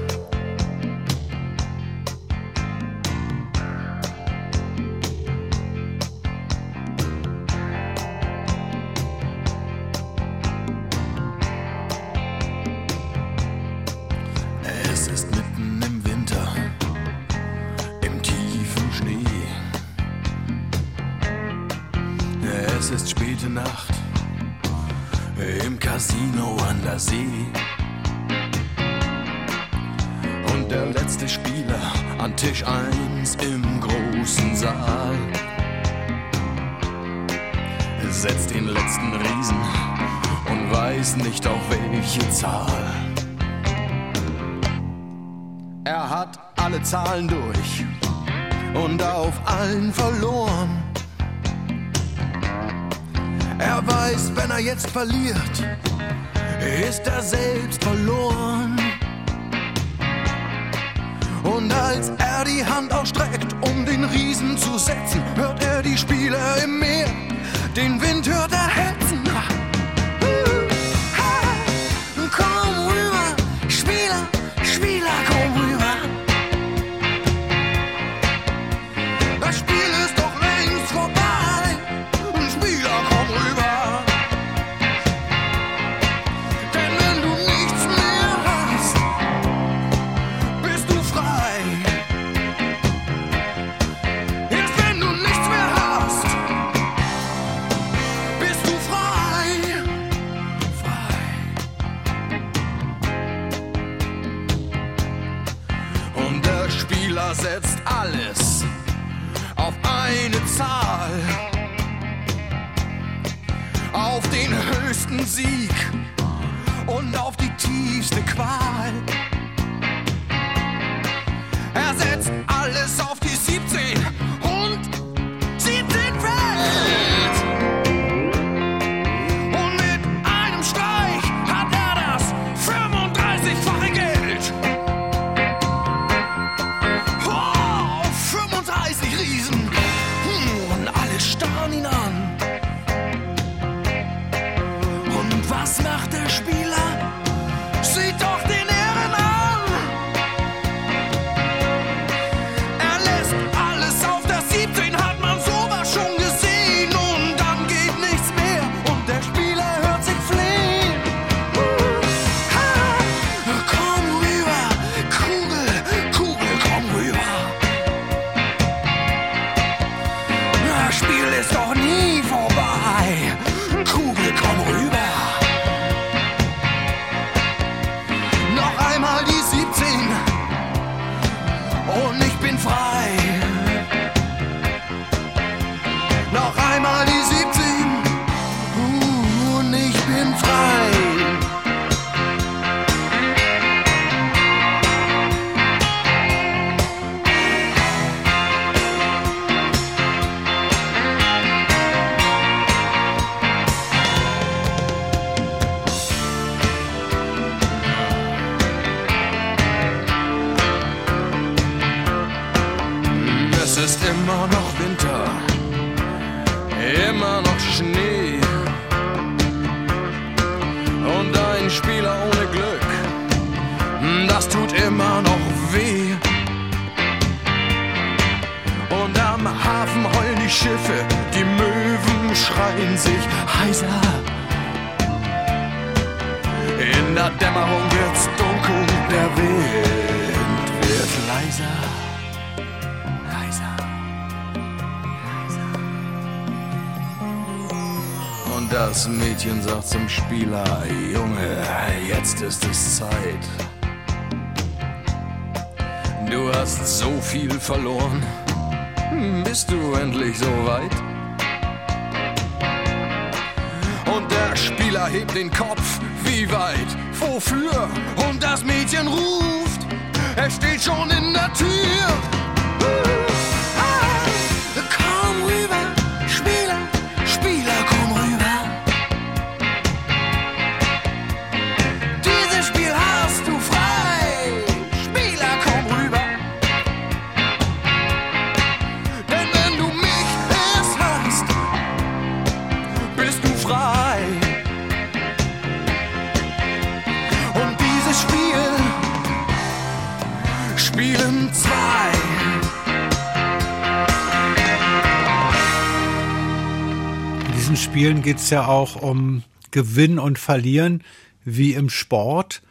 geht es ja auch um Gewinn und Verlieren, wie im Sport.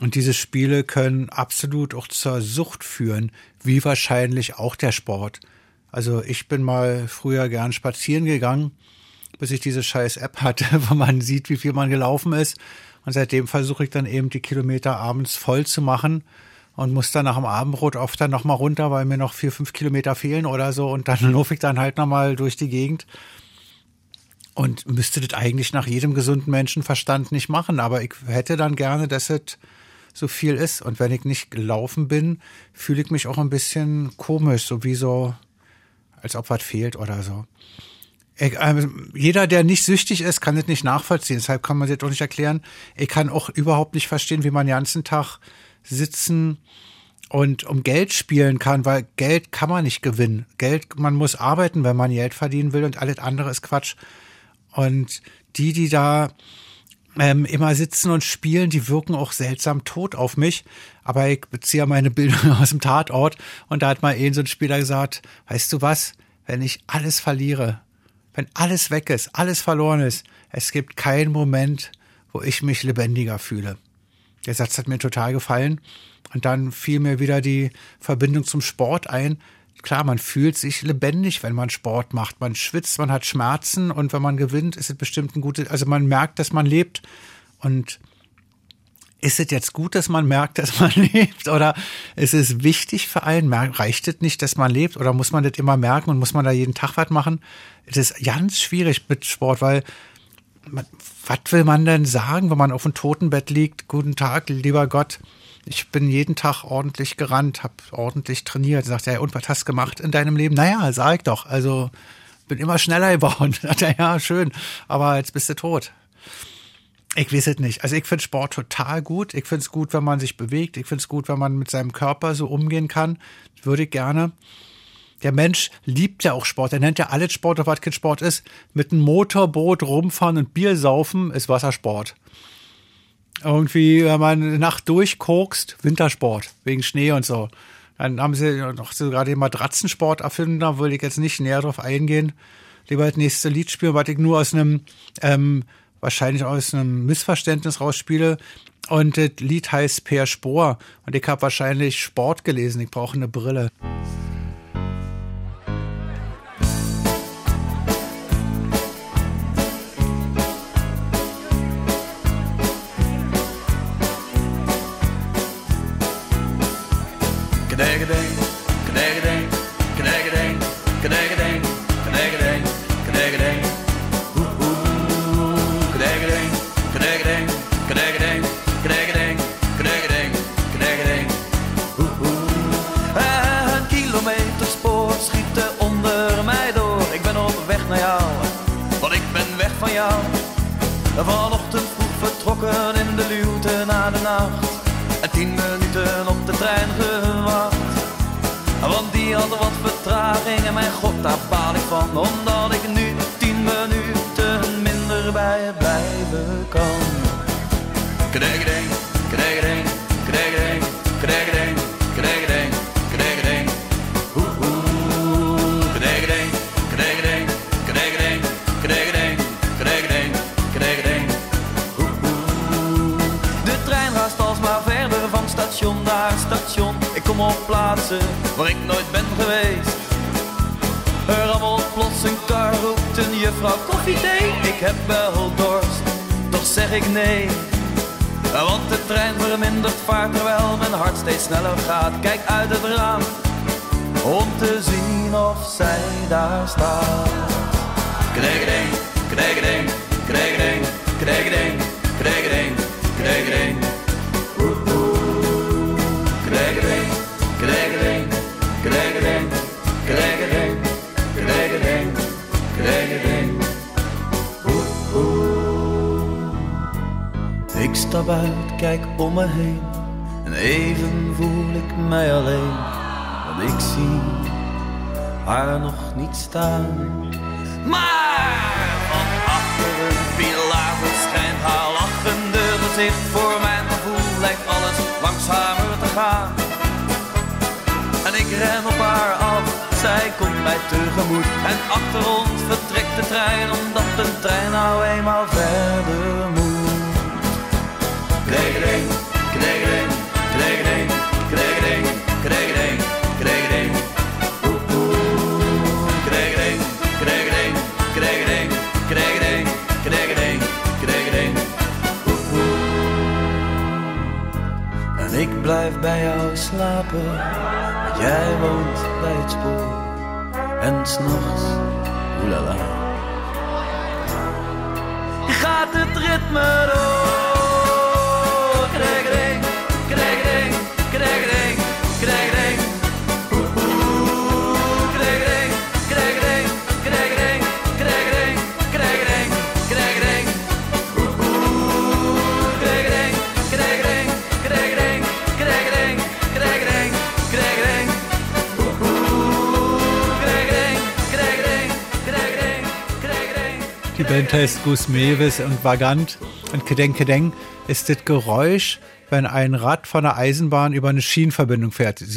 Und diese Spiele können absolut auch zur Sucht führen, wie wahrscheinlich auch der Sport. Also ich bin mal früher gern spazieren gegangen, bis ich diese scheiß App hatte, wo man sieht, wie viel man gelaufen ist. Und seitdem versuche ich dann eben die Kilometer abends voll zu machen und muss dann nach dem Abendbrot oft dann nochmal runter, weil mir noch vier, fünf Kilometer fehlen oder so. Und dann laufe ich dann halt nochmal durch die Gegend und müsste das eigentlich nach jedem gesunden Menschenverstand nicht machen. Aber ich hätte dann gerne, dass es so viel ist. Und wenn ich nicht gelaufen bin, fühle ich mich auch ein bisschen komisch, so wie so, als ob was fehlt oder so. Ich, also, jeder, der nicht süchtig ist, kann das nicht nachvollziehen. Deshalb kann man das auch nicht erklären. Ich kann auch überhaupt nicht verstehen, wie man den ganzen Tag sitzen und um Geld spielen kann, weil Geld kann man nicht gewinnen. Geld, man muss arbeiten, wenn man Geld verdienen will und alles andere ist Quatsch. Und die, die da ähm, immer sitzen und spielen, die wirken auch seltsam tot auf mich. Aber ich beziehe meine Bildung aus dem Tatort und da hat mal eben so ein Spieler gesagt, weißt du was, wenn ich alles verliere, wenn alles weg ist, alles verloren ist, es gibt keinen Moment, wo ich mich lebendiger fühle. Der Satz hat mir total gefallen. Und dann fiel mir wieder die Verbindung zum Sport ein. Klar, man fühlt sich lebendig, wenn man Sport macht. Man schwitzt, man hat Schmerzen und wenn man gewinnt, ist es bestimmt ein gutes, also man merkt, dass man lebt. Und ist es jetzt gut, dass man merkt, dass man lebt? Oder ist es wichtig für einen? Reicht es nicht, dass man lebt? Oder muss man das immer merken und muss man da jeden Tag was machen? Es ist ganz schwierig mit Sport, weil was will man denn sagen, wenn man auf dem Totenbett liegt? Guten Tag, lieber Gott. Ich bin jeden Tag ordentlich gerannt, habe ordentlich trainiert. Sagt er, und was hast du gemacht in deinem Leben? Naja, sag ich doch. Also bin immer schneller geworden. Sagt er, ja, schön. Aber jetzt bist du tot. Ich weiß es nicht. Also ich finde Sport total gut. Ich finde es gut, wenn man sich bewegt. Ich finde es gut, wenn man mit seinem Körper so umgehen kann. Würde ich gerne. Der Mensch liebt ja auch Sport. Er nennt ja alles Sport, was kein Sport ist. Mit einem Motorboot rumfahren und Bier saufen ist Wassersport. Irgendwie, wenn man eine Nacht durchkokst, Wintersport, wegen Schnee und so. Dann haben sie noch sogar den Matratzensport erfunden, da will ich jetzt nicht näher drauf eingehen. Lieber das nächste Lied spielen, was ich nur aus einem, ähm, wahrscheinlich aus einem Missverständnis rausspiele. Und das Lied heißt Per Spor. Und ich habe wahrscheinlich Sport gelesen. Ich brauche eine Brille. En tien minuten op de trein gewacht. Want die had wat vertraging en mijn god, daar baal ik van. Omdat ik op plaatsen waar ik nooit ben geweest. Er rammelt plots een kar, roept een juffrouw koffie thee. Ik heb wel dorst, toch zeg ik nee. Want de trein vermindert vaart terwijl mijn hart steeds sneller gaat. Kijk uit het raam om te zien of zij daar staat. Knegeling, knegeling, knegeling, knegeling, knegeling, knegeling. Stap uit, kijk om me heen en even voel ik mij alleen. Want ik zie haar nog niet staan. Maar van achter een pilaar verschijnt haar lachende gezicht. Voor mijn gevoel lijkt alles langzamer te gaan. En ik ren op haar af, zij komt mij tegemoet. En achter ons vertrekt de trein, omdat de trein nou eenmaal verder moet. Krijgering, krijgering, krijgering, krijgering, krijgering, krijgering. Krijgering, krijgering, krijgering, krijgering, krijgering, krijgering. En ik blijf bij jou slapen, want jij woont bij het spoor. En s'nachts, oelala, gaat het ritme door. Band Gus Mewes und Vagant. Und Kedeng Kedeng ist das Geräusch, wenn ein Rad von der Eisenbahn über eine Schienenverbindung fährt. Würde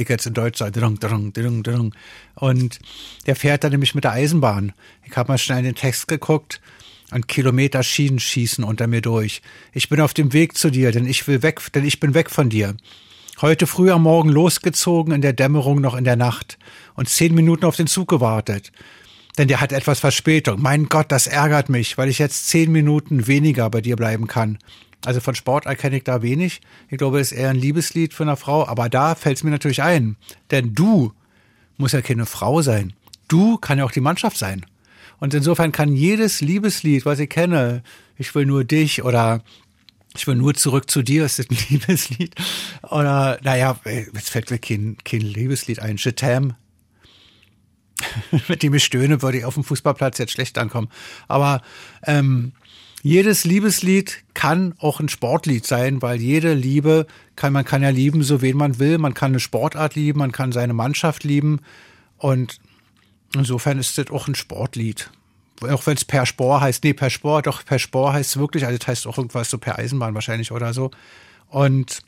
ich jetzt in Deutsch sagen. Und der fährt dann nämlich mit der Eisenbahn. Ich habe mal schnell in den Text geguckt. Ein Kilometer Schienen schießen unter mir durch. Ich bin auf dem Weg zu dir, denn ich will weg, denn ich bin weg von dir. Heute früh am Morgen losgezogen, in der Dämmerung noch in der Nacht und zehn Minuten auf den Zug gewartet. Denn der hat etwas Verspätung. Mein Gott, das ärgert mich, weil ich jetzt zehn Minuten weniger bei dir bleiben kann. Also von Sport erkenne ich da wenig. Ich glaube, es ist eher ein Liebeslied für eine Frau. Aber da fällt es mir natürlich ein. Denn du muss ja keine Frau sein. Du kann ja auch die Mannschaft sein. Und insofern kann jedes Liebeslied, was ich kenne, ich will nur dich oder ich will nur zurück zu dir, ist das ein Liebeslied? Oder, naja, jetzt fällt mir kein, kein Liebeslied ein. Chetam, mit dem ich stöhne, würde ich auf dem Fußballplatz jetzt schlecht ankommen. Aber ähm, jedes Liebeslied kann auch ein Sportlied sein, weil jede Liebe kann, man kann ja lieben, so wen man will. Man kann eine Sportart lieben, man kann seine Mannschaft lieben. Und insofern ist das auch ein Sportlied. Auch wenn es per Spor heißt, nee, per Spor, doch per Spor heißt es wirklich, also das heißt auch irgendwas so per Eisenbahn wahrscheinlich oder so. Und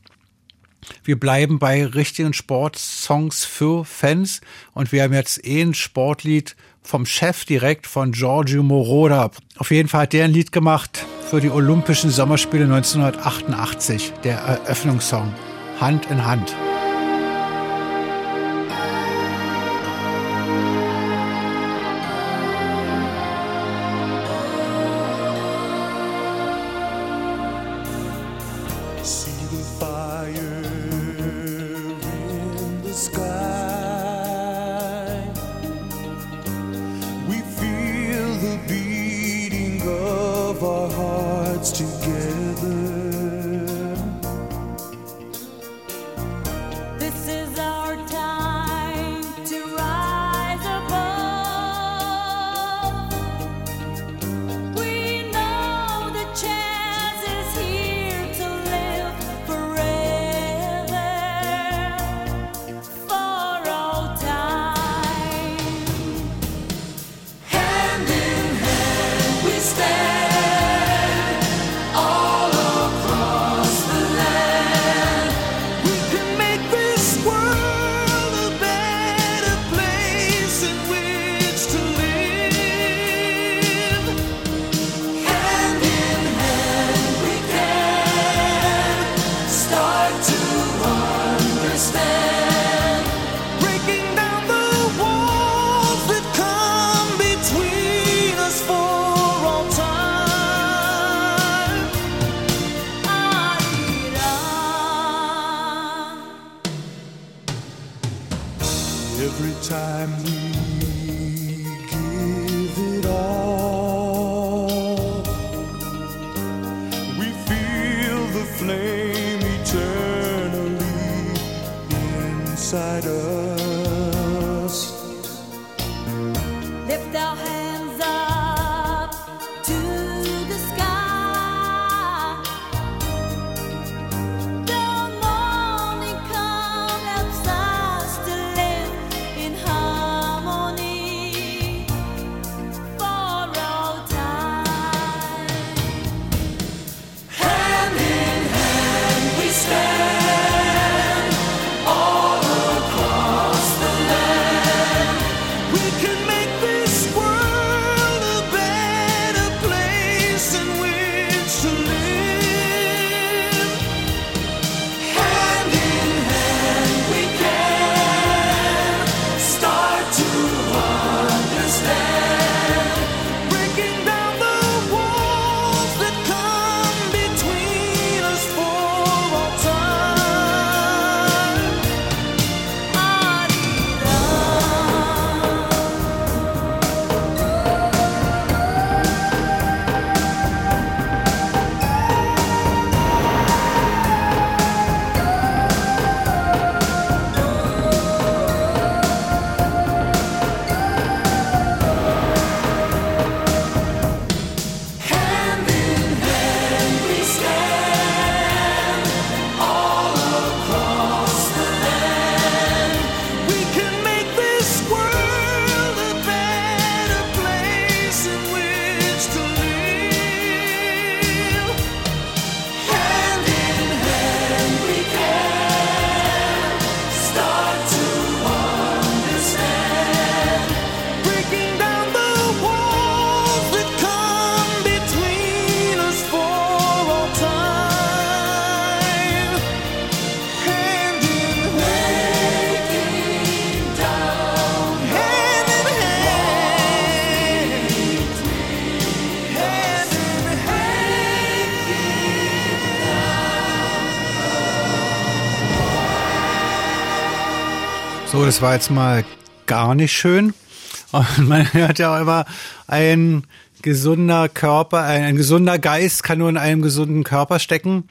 wir bleiben bei richtigen Sportsongs für Fans und wir haben jetzt eh ein Sportlied vom Chef direkt von Giorgio Moroder. Auf jeden Fall hat der ein Lied gemacht für die Olympischen Sommerspiele 1988, der Eröffnungssong Hand in Hand. Das war jetzt mal gar nicht schön. Und man hört ja immer, ein gesunder Körper, ein, ein gesunder Geist kann nur in einem gesunden Körper stecken.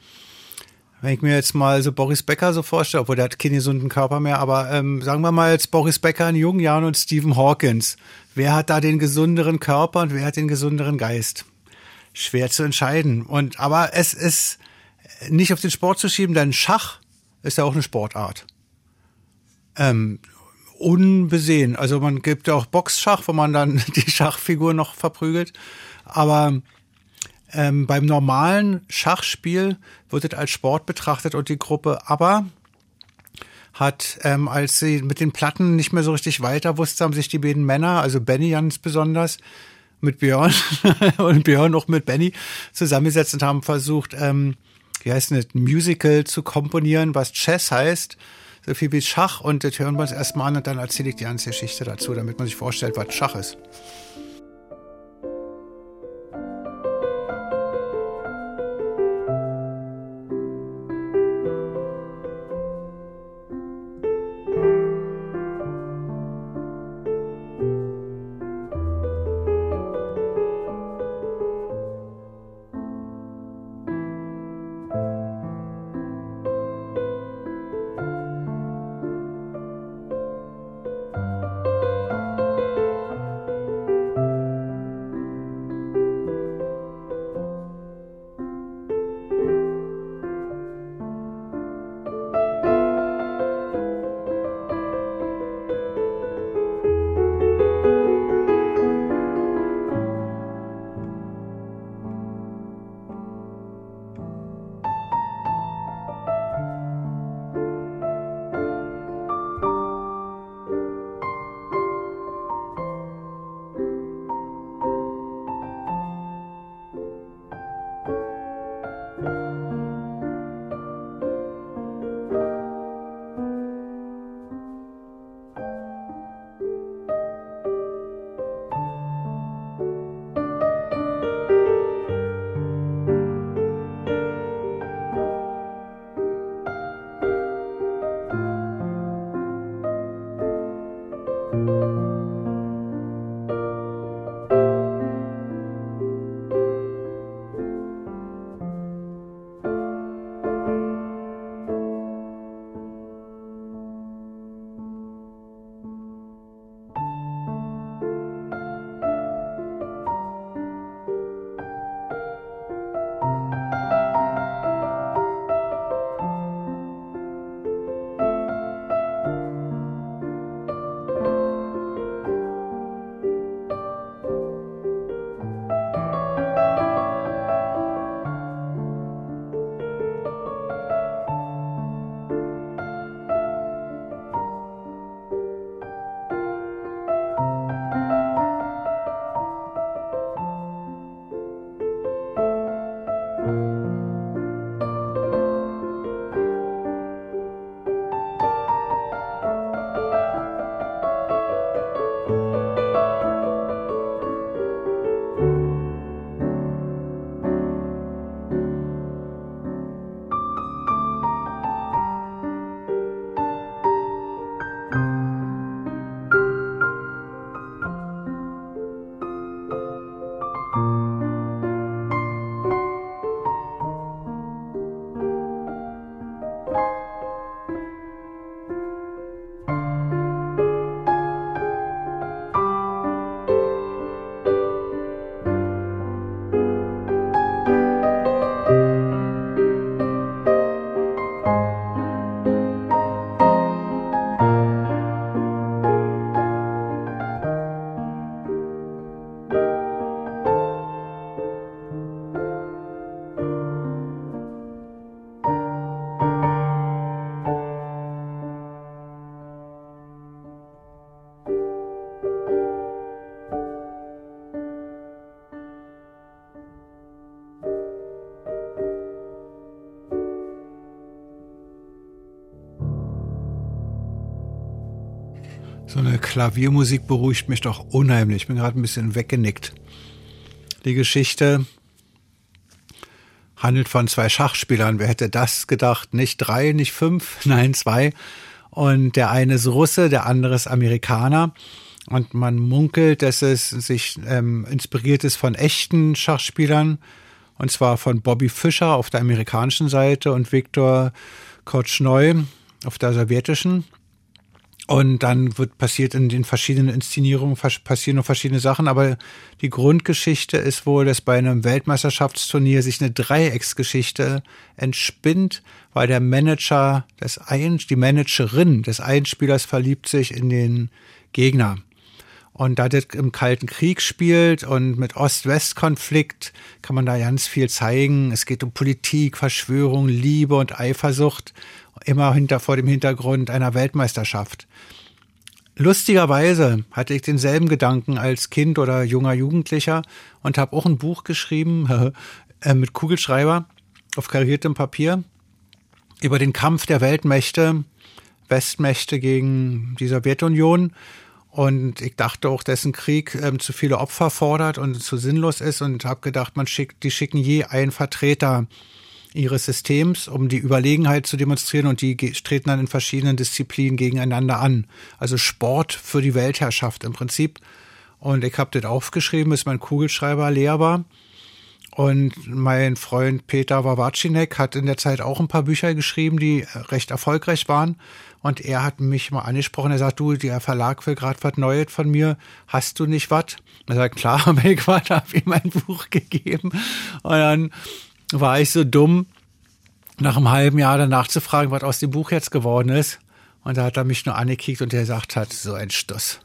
Wenn ich mir jetzt mal so Boris Becker so vorstelle, obwohl der hat keinen gesunden Körper mehr, aber ähm, sagen wir mal jetzt Boris Becker in jungen Jahren und Stephen Hawkins. Wer hat da den gesunderen Körper und wer hat den gesunderen Geist? Schwer zu entscheiden. Und aber es ist nicht auf den Sport zu schieben, denn Schach ist ja auch eine Sportart ähm, unbesehen. Also man gibt ja auch Boxschach, wo man dann die Schachfigur noch verprügelt. Aber ähm, beim normalen Schachspiel wird es als Sport betrachtet und die Gruppe aber hat, ähm, als sie mit den Platten nicht mehr so richtig weiter wusste, haben sich die beiden Männer, also Benny ganz besonders, mit Björn und Björn auch mit Benny zusammengesetzt und haben versucht, ähm, wie heißt ein Musical zu komponieren, was Chess heißt so viel wie Schach und das hören wir uns erstmal an und dann erzähle ich die ganze Geschichte dazu, damit man sich vorstellt, was Schach ist. Klaviermusik beruhigt mich doch unheimlich. Ich bin gerade ein bisschen weggenickt. Die Geschichte handelt von zwei Schachspielern. Wer hätte das gedacht? Nicht drei, nicht fünf, nein, zwei. Und der eine ist Russe, der andere ist Amerikaner. Und man munkelt, dass es sich ähm, inspiriert ist von echten Schachspielern. Und zwar von Bobby Fischer auf der amerikanischen Seite und Viktor Korchnoi auf der sowjetischen. Und dann wird passiert in den verschiedenen Inszenierungen passieren noch verschiedene Sachen, aber die Grundgeschichte ist wohl, dass bei einem Weltmeisterschaftsturnier sich eine Dreiecksgeschichte entspinnt, weil der Manager des einen, die Managerin des Einspielers verliebt sich in den Gegner. Und da das im Kalten Krieg spielt und mit Ost-West-Konflikt kann man da ganz viel zeigen. Es geht um Politik, Verschwörung, Liebe und Eifersucht immer hinter vor dem Hintergrund einer Weltmeisterschaft. Lustigerweise hatte ich denselben Gedanken als Kind oder junger Jugendlicher und habe auch ein Buch geschrieben äh, mit Kugelschreiber auf kariertem Papier über den Kampf der Weltmächte, Westmächte gegen die Sowjetunion. Und ich dachte auch, dass ein Krieg ähm, zu viele Opfer fordert und zu sinnlos ist und habe gedacht, man schickt, die schicken je einen Vertreter ihres Systems, um die Überlegenheit zu demonstrieren und die treten dann in verschiedenen Disziplinen gegeneinander an. Also Sport für die Weltherrschaft im Prinzip. Und ich habe das aufgeschrieben, bis mein Kugelschreiber leer war. Und mein Freund Peter Wawacinek hat in der Zeit auch ein paar Bücher geschrieben, die recht erfolgreich waren. Und er hat mich mal angesprochen, er sagt, du, der Verlag will gerade was Neues von mir, hast du nicht was? Er sagt, klar, habe ich was, habe ihm ein Buch gegeben. Und dann war ich so dumm, nach einem halben Jahr danach zu fragen, was aus dem Buch jetzt geworden ist. Und da hat er mich nur angekickt und er gesagt hat, so ein Stuss.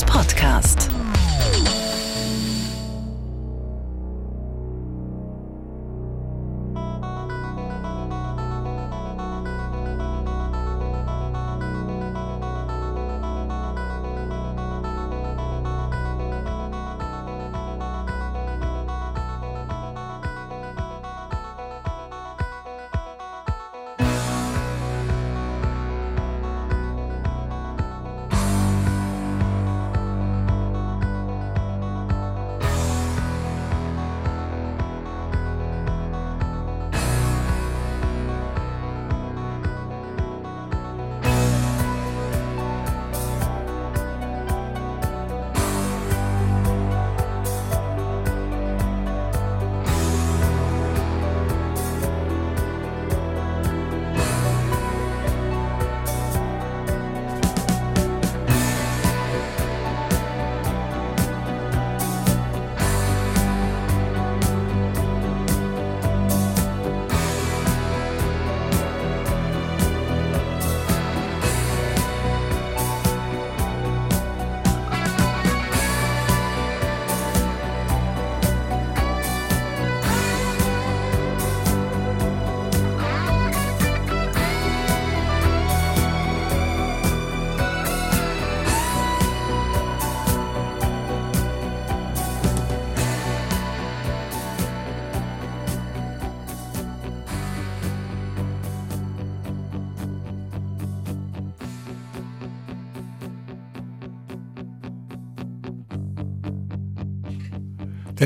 Tastenfickers Podcast.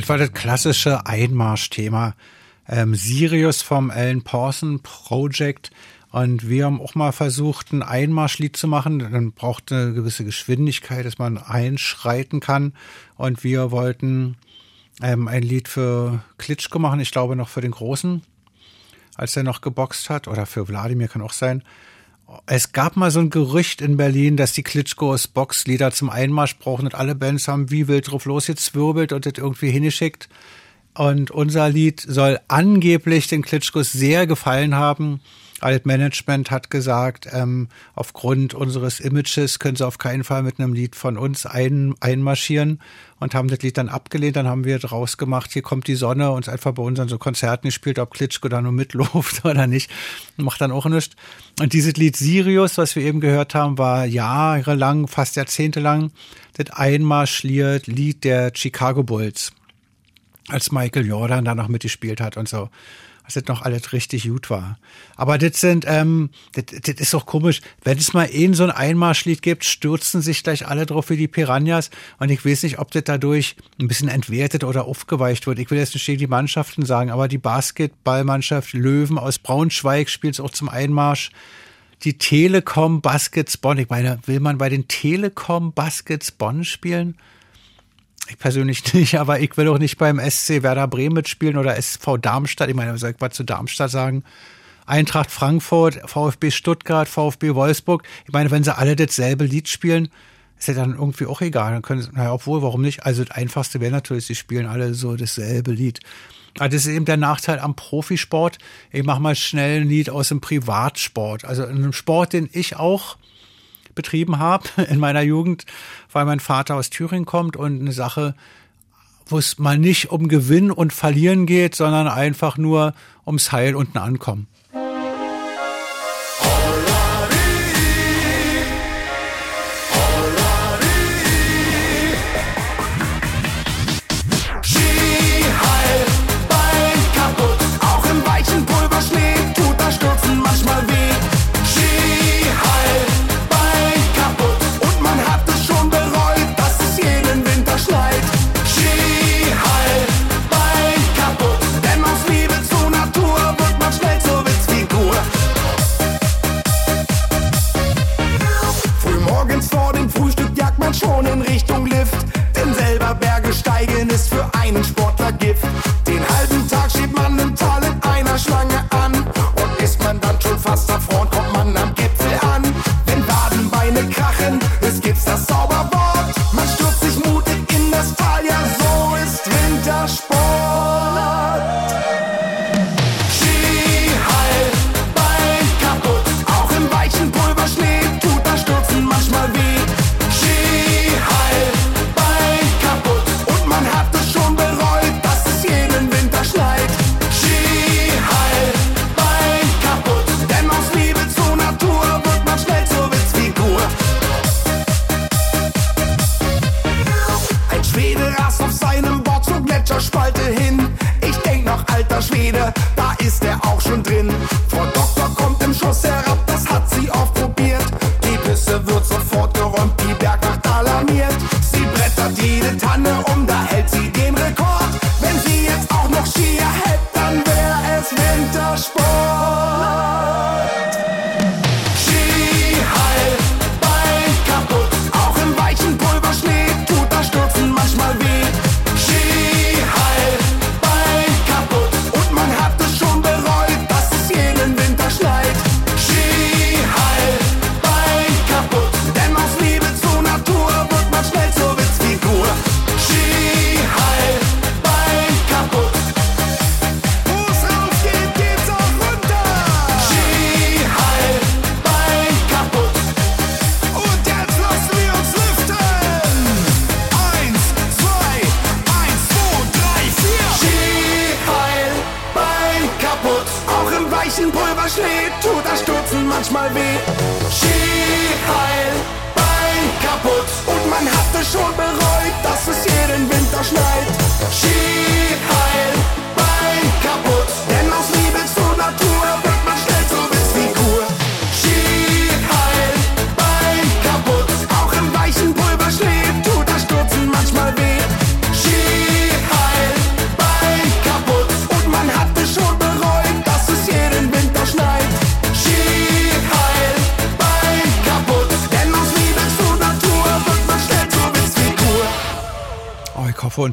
Das war das klassische Einmarschthema. Ähm, Sirius vom Alan Pawson Project. Und wir haben auch mal versucht, ein Einmarschlied zu machen. Dann braucht eine gewisse Geschwindigkeit, dass man einschreiten kann. Und wir wollten ähm, ein Lied für Klitschko machen. Ich glaube noch für den Großen, als er noch geboxt hat. Oder für Wladimir kann auch sein. Es gab mal so ein Gerücht in Berlin, dass die Klitschkos Boxlieder zum Einmarsch brauchen und alle Bands haben wie wild drauf losgezwirbelt und das irgendwie hingeschickt. Und unser Lied soll angeblich den Klitschkos sehr gefallen haben. Alt Management hat gesagt, ähm, aufgrund unseres Images können sie auf keinen Fall mit einem Lied von uns ein, einmarschieren und haben das Lied dann abgelehnt. Dann haben wir draus gemacht, hier kommt die Sonne und einfach bei uns an so Konzerten gespielt, ob Klitschko da nur mitläuft oder nicht. Macht dann auch nichts. Und dieses Lied Sirius, was wir eben gehört haben, war jahrelang, fast jahrzehntelang, das Einmarschlied Lied der Chicago Bulls als Michael Jordan da noch mitgespielt hat und so. Dass das noch alles richtig gut war. Aber das sind, ähm, das, das ist doch komisch. Wenn es mal eh so ein Einmarschlied gibt, stürzen sich gleich alle drauf wie die Piranhas. Und ich weiß nicht, ob das dadurch ein bisschen entwertet oder aufgeweicht wird. Ich will jetzt nicht die Mannschaften sagen, aber die Basketballmannschaft Löwen aus Braunschweig spielt es auch zum Einmarsch die Telekom Baskets Bonn. Ich meine, will man bei den Telekom Baskets Bonn spielen? Ich persönlich nicht, aber ich will auch nicht beim SC Werder Bremen mitspielen oder SV Darmstadt. Ich meine, soll ich was zu Darmstadt sagen? Eintracht Frankfurt, VfB Stuttgart, VfB Wolfsburg. Ich meine, wenn sie alle dasselbe Lied spielen, ist ja dann irgendwie auch egal. Dann können sie, naja, obwohl, warum nicht? Also das Einfachste wäre natürlich, sie spielen alle so dasselbe Lied. Aber das ist eben der Nachteil am Profisport. Ich mache mal schnell ein Lied aus dem Privatsport. Also in einem Sport, den ich auch betrieben habe in meiner Jugend, weil mein Vater aus Thüringen kommt und eine Sache, wo es mal nicht um Gewinn und Verlieren geht, sondern einfach nur ums Heil unten ankommen.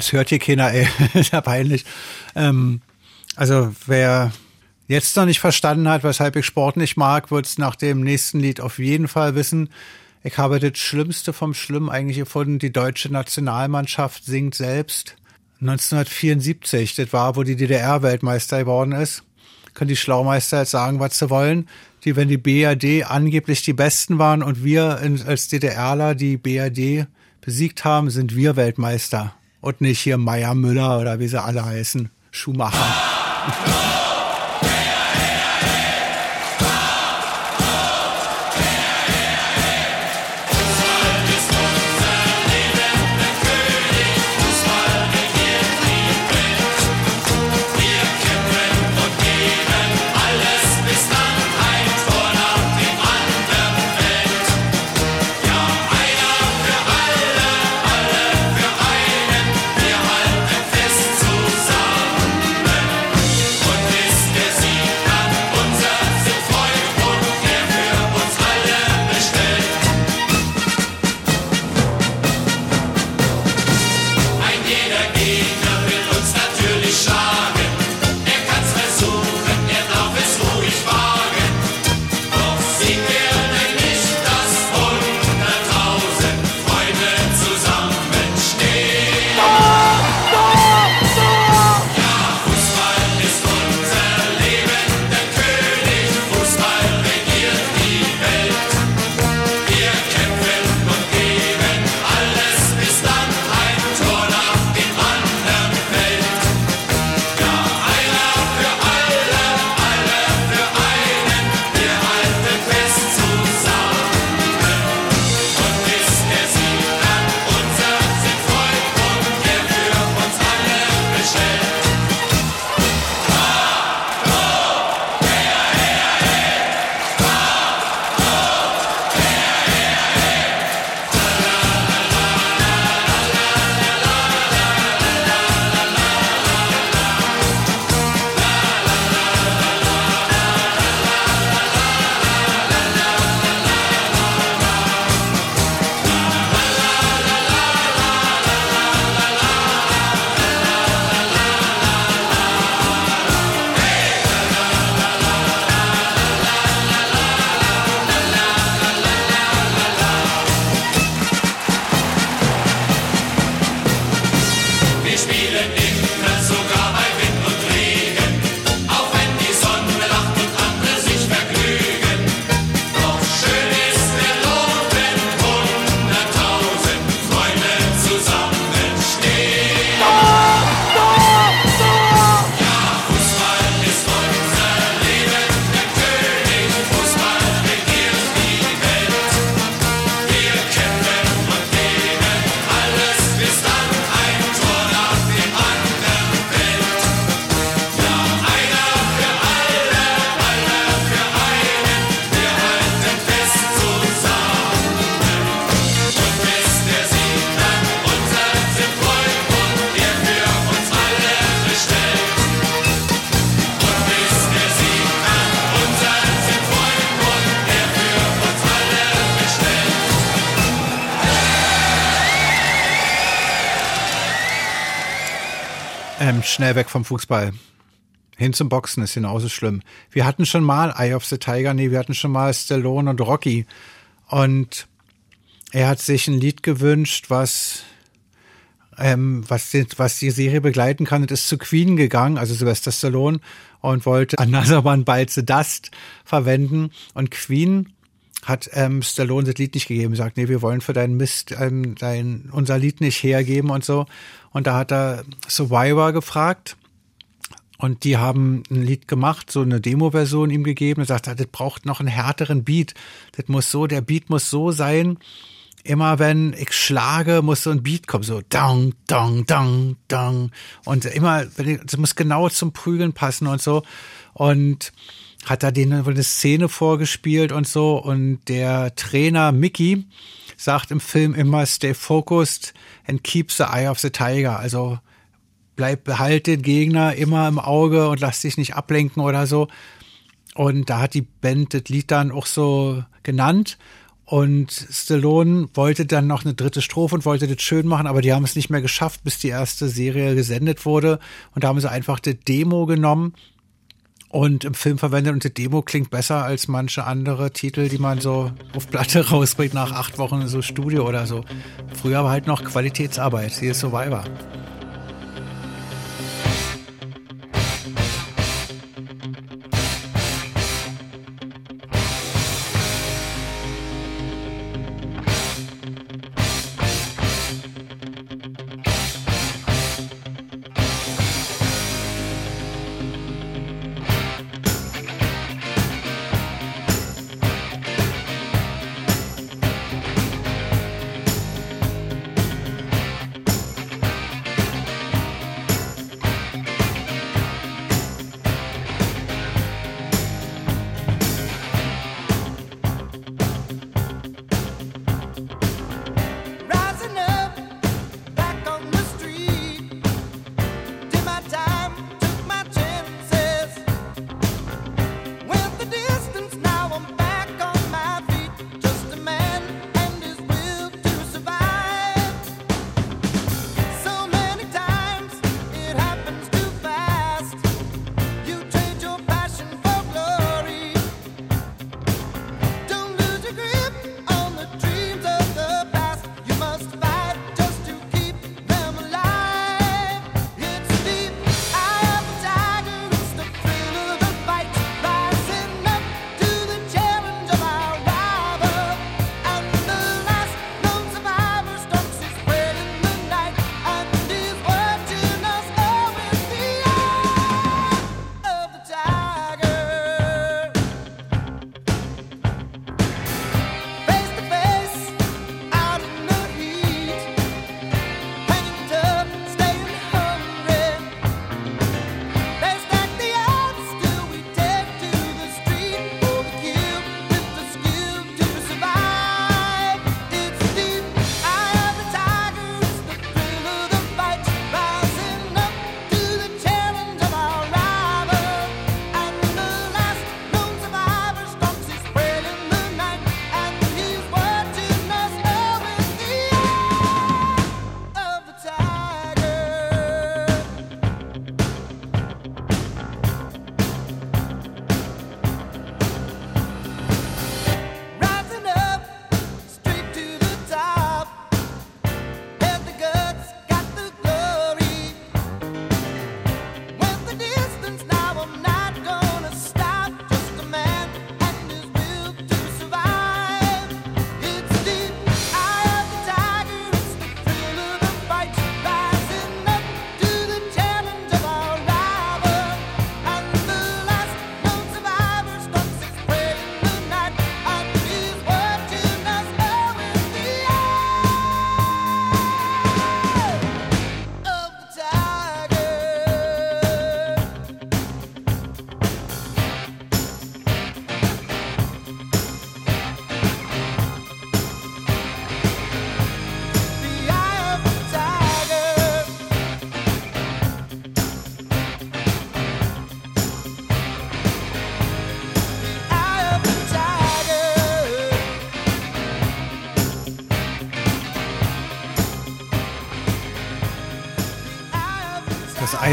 Uns hört hier keiner, ey. ist ja peinlich. Ähm, also, wer jetzt noch nicht verstanden hat, weshalb ich Sport nicht mag, wird es nach dem nächsten Lied auf jeden Fall wissen. Ich habe das Schlimmste vom Schlimm eigentlich gefunden. Die deutsche Nationalmannschaft singt selbst. 1974, das war, wo die DDR-Weltmeister geworden ist. Können die Schlaumeister jetzt sagen, was sie wollen. Die, wenn die BRD angeblich die Besten waren und wir als DDRler die BRD besiegt haben, sind wir Weltmeister. Und nicht hier Meier Müller oder wie sie alle heißen. Schumacher. schnell weg vom Fußball. Hin zum Boxen ist genauso schlimm. Wir hatten schon mal Eye of the Tiger, nee, wir hatten schon mal Stallone und Rocky. Und er hat sich ein Lied gewünscht, was, ähm, was, die, was die Serie begleiten kann. Und ist zu Queen gegangen, also Sylvester Stallone, und wollte Another One Bites the Dust verwenden. Und Queen hat ähm, Stallone das Lied nicht gegeben, sagt, nee, wir wollen für deinen Mist ähm, dein, unser Lied nicht hergeben und so. Und da hat er Survivor gefragt Und die haben ein Lied gemacht, so eine Demo-Version ihm gegeben und sagt, das braucht noch einen härteren Beat. Das muss so, der Beat muss so sein. Immer wenn ich schlage, muss so ein Beat kommen, so dang, dang, dang, dang. Und immer, das muss genau zum Prügeln passen und so. Und hat da denen eine Szene vorgespielt und so. Und der Trainer Mickey sagt im Film immer, stay focused and keep the eye of the tiger. Also bleib, behalt den Gegner immer im Auge und lass dich nicht ablenken oder so. Und da hat die Band das Lied dann auch so genannt. Und Stallone wollte dann noch eine dritte Strophe und wollte das schön machen, aber die haben es nicht mehr geschafft, bis die erste Serie gesendet wurde. Und da haben sie einfach die Demo genommen und im Film verwendet. Und die Demo klingt besser als manche andere Titel, die man so auf Platte rausbringt nach acht Wochen so Studio oder so. Früher war halt noch Qualitätsarbeit, hier ist Survivor.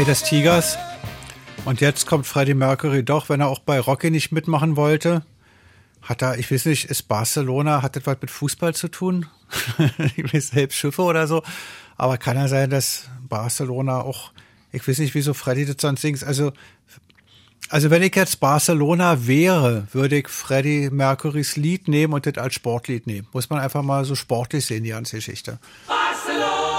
Ei des Tigers. Und jetzt kommt Freddie Mercury doch, wenn er auch bei Rocky nicht mitmachen wollte. Hat er, ich weiß nicht, ist Barcelona, hat das was mit Fußball zu tun? ich weiß selbst Schiffe oder so. Aber kann ja sein, dass Barcelona auch, ich weiß nicht, wieso Freddie das sonst singt. Also, also wenn ich jetzt Barcelona wäre, würde ich Freddie Mercurys Lied nehmen und das als Sportlied nehmen. Muss man einfach mal so sportlich sehen, die ganze Geschichte. Barcelona.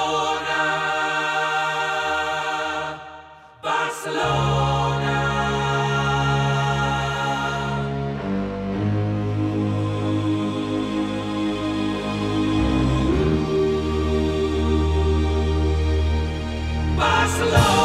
Lord.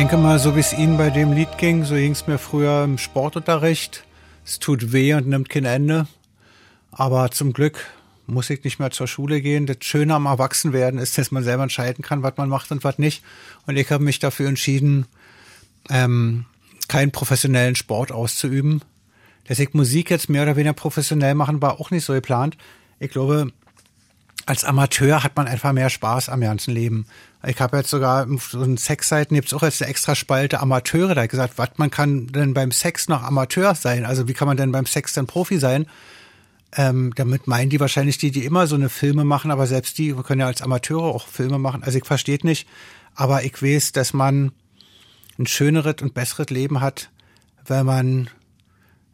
Denke mal, so wie es Ihnen bei dem Lied ging, so ging es mir früher im Sportunterricht. Es tut weh und nimmt kein Ende. Aber zum Glück muss ich nicht mehr zur Schule gehen. Das Schöne am Erwachsenwerden ist, dass man selber entscheiden kann, was man macht und was nicht. Und ich habe mich dafür entschieden, ähm, keinen professionellen Sport auszuüben. Dass ich Musik jetzt mehr oder weniger professionell machen, war auch nicht so geplant. Ich glaube, als Amateur hat man einfach mehr Spaß am ganzen Leben. Ich habe jetzt sogar so einen Sexseiten gibt's auch jetzt eine extra Spalte Amateure, da gesagt, was man kann denn beim Sex noch Amateur sein? Also wie kann man denn beim Sex dann Profi sein? Ähm, damit meinen die wahrscheinlich die, die immer so eine Filme machen, aber selbst die können ja als Amateure auch Filme machen. Also ich verstehe nicht, aber ich weiß, dass man ein schöneres und besseres Leben hat, wenn man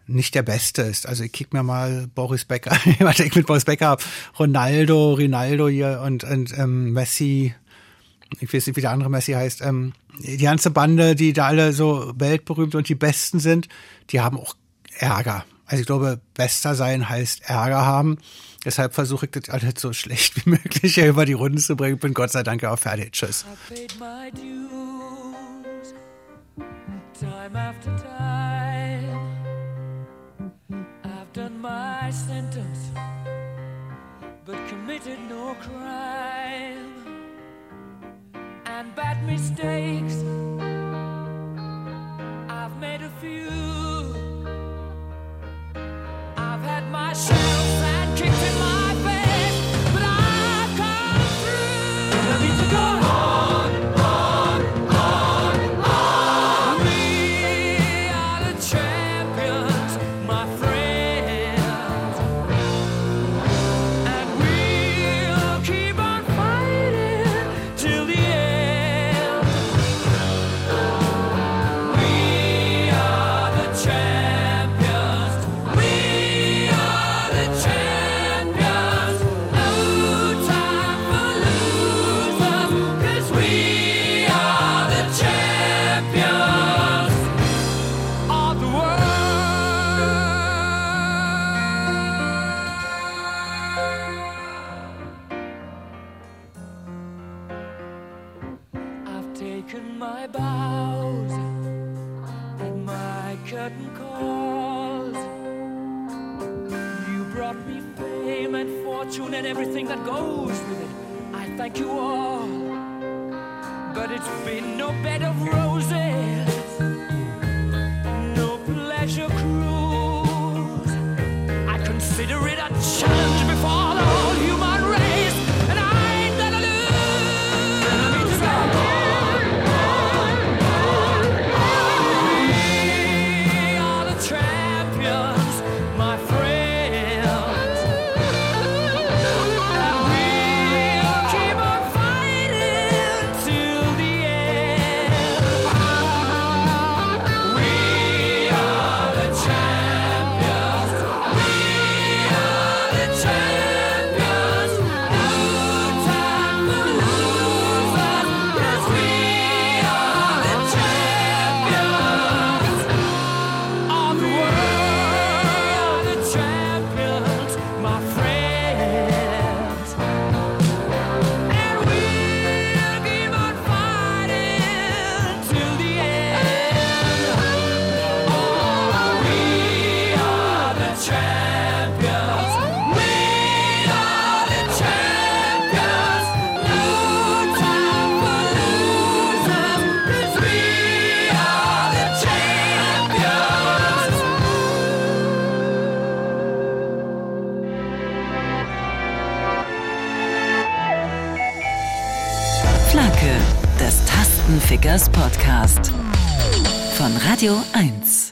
nicht der Beste ist. Also ich kick mir mal Boris Becker, was ich mit Boris Becker hab, Ronaldo, Rinaldo hier und, und ähm, Messi, ich weiß nicht, wie der andere Messi heißt, ähm, die ganze Bande, die da alle so weltberühmt und die Besten sind, die haben auch Ärger. Also ich glaube, bester sein heißt Ärger haben. Deshalb versuche ich das alles so schlecht wie möglich hier über die Runden zu bringen. Bin Gott sei Dank auch fertig. Tschüss. paid my dues time after time. my sentence, but committed no crime. And bad mistakes, I've made a few. I've had my shells and kicked in my you all, but it's been no bed of roses. Podcast von Radio 1.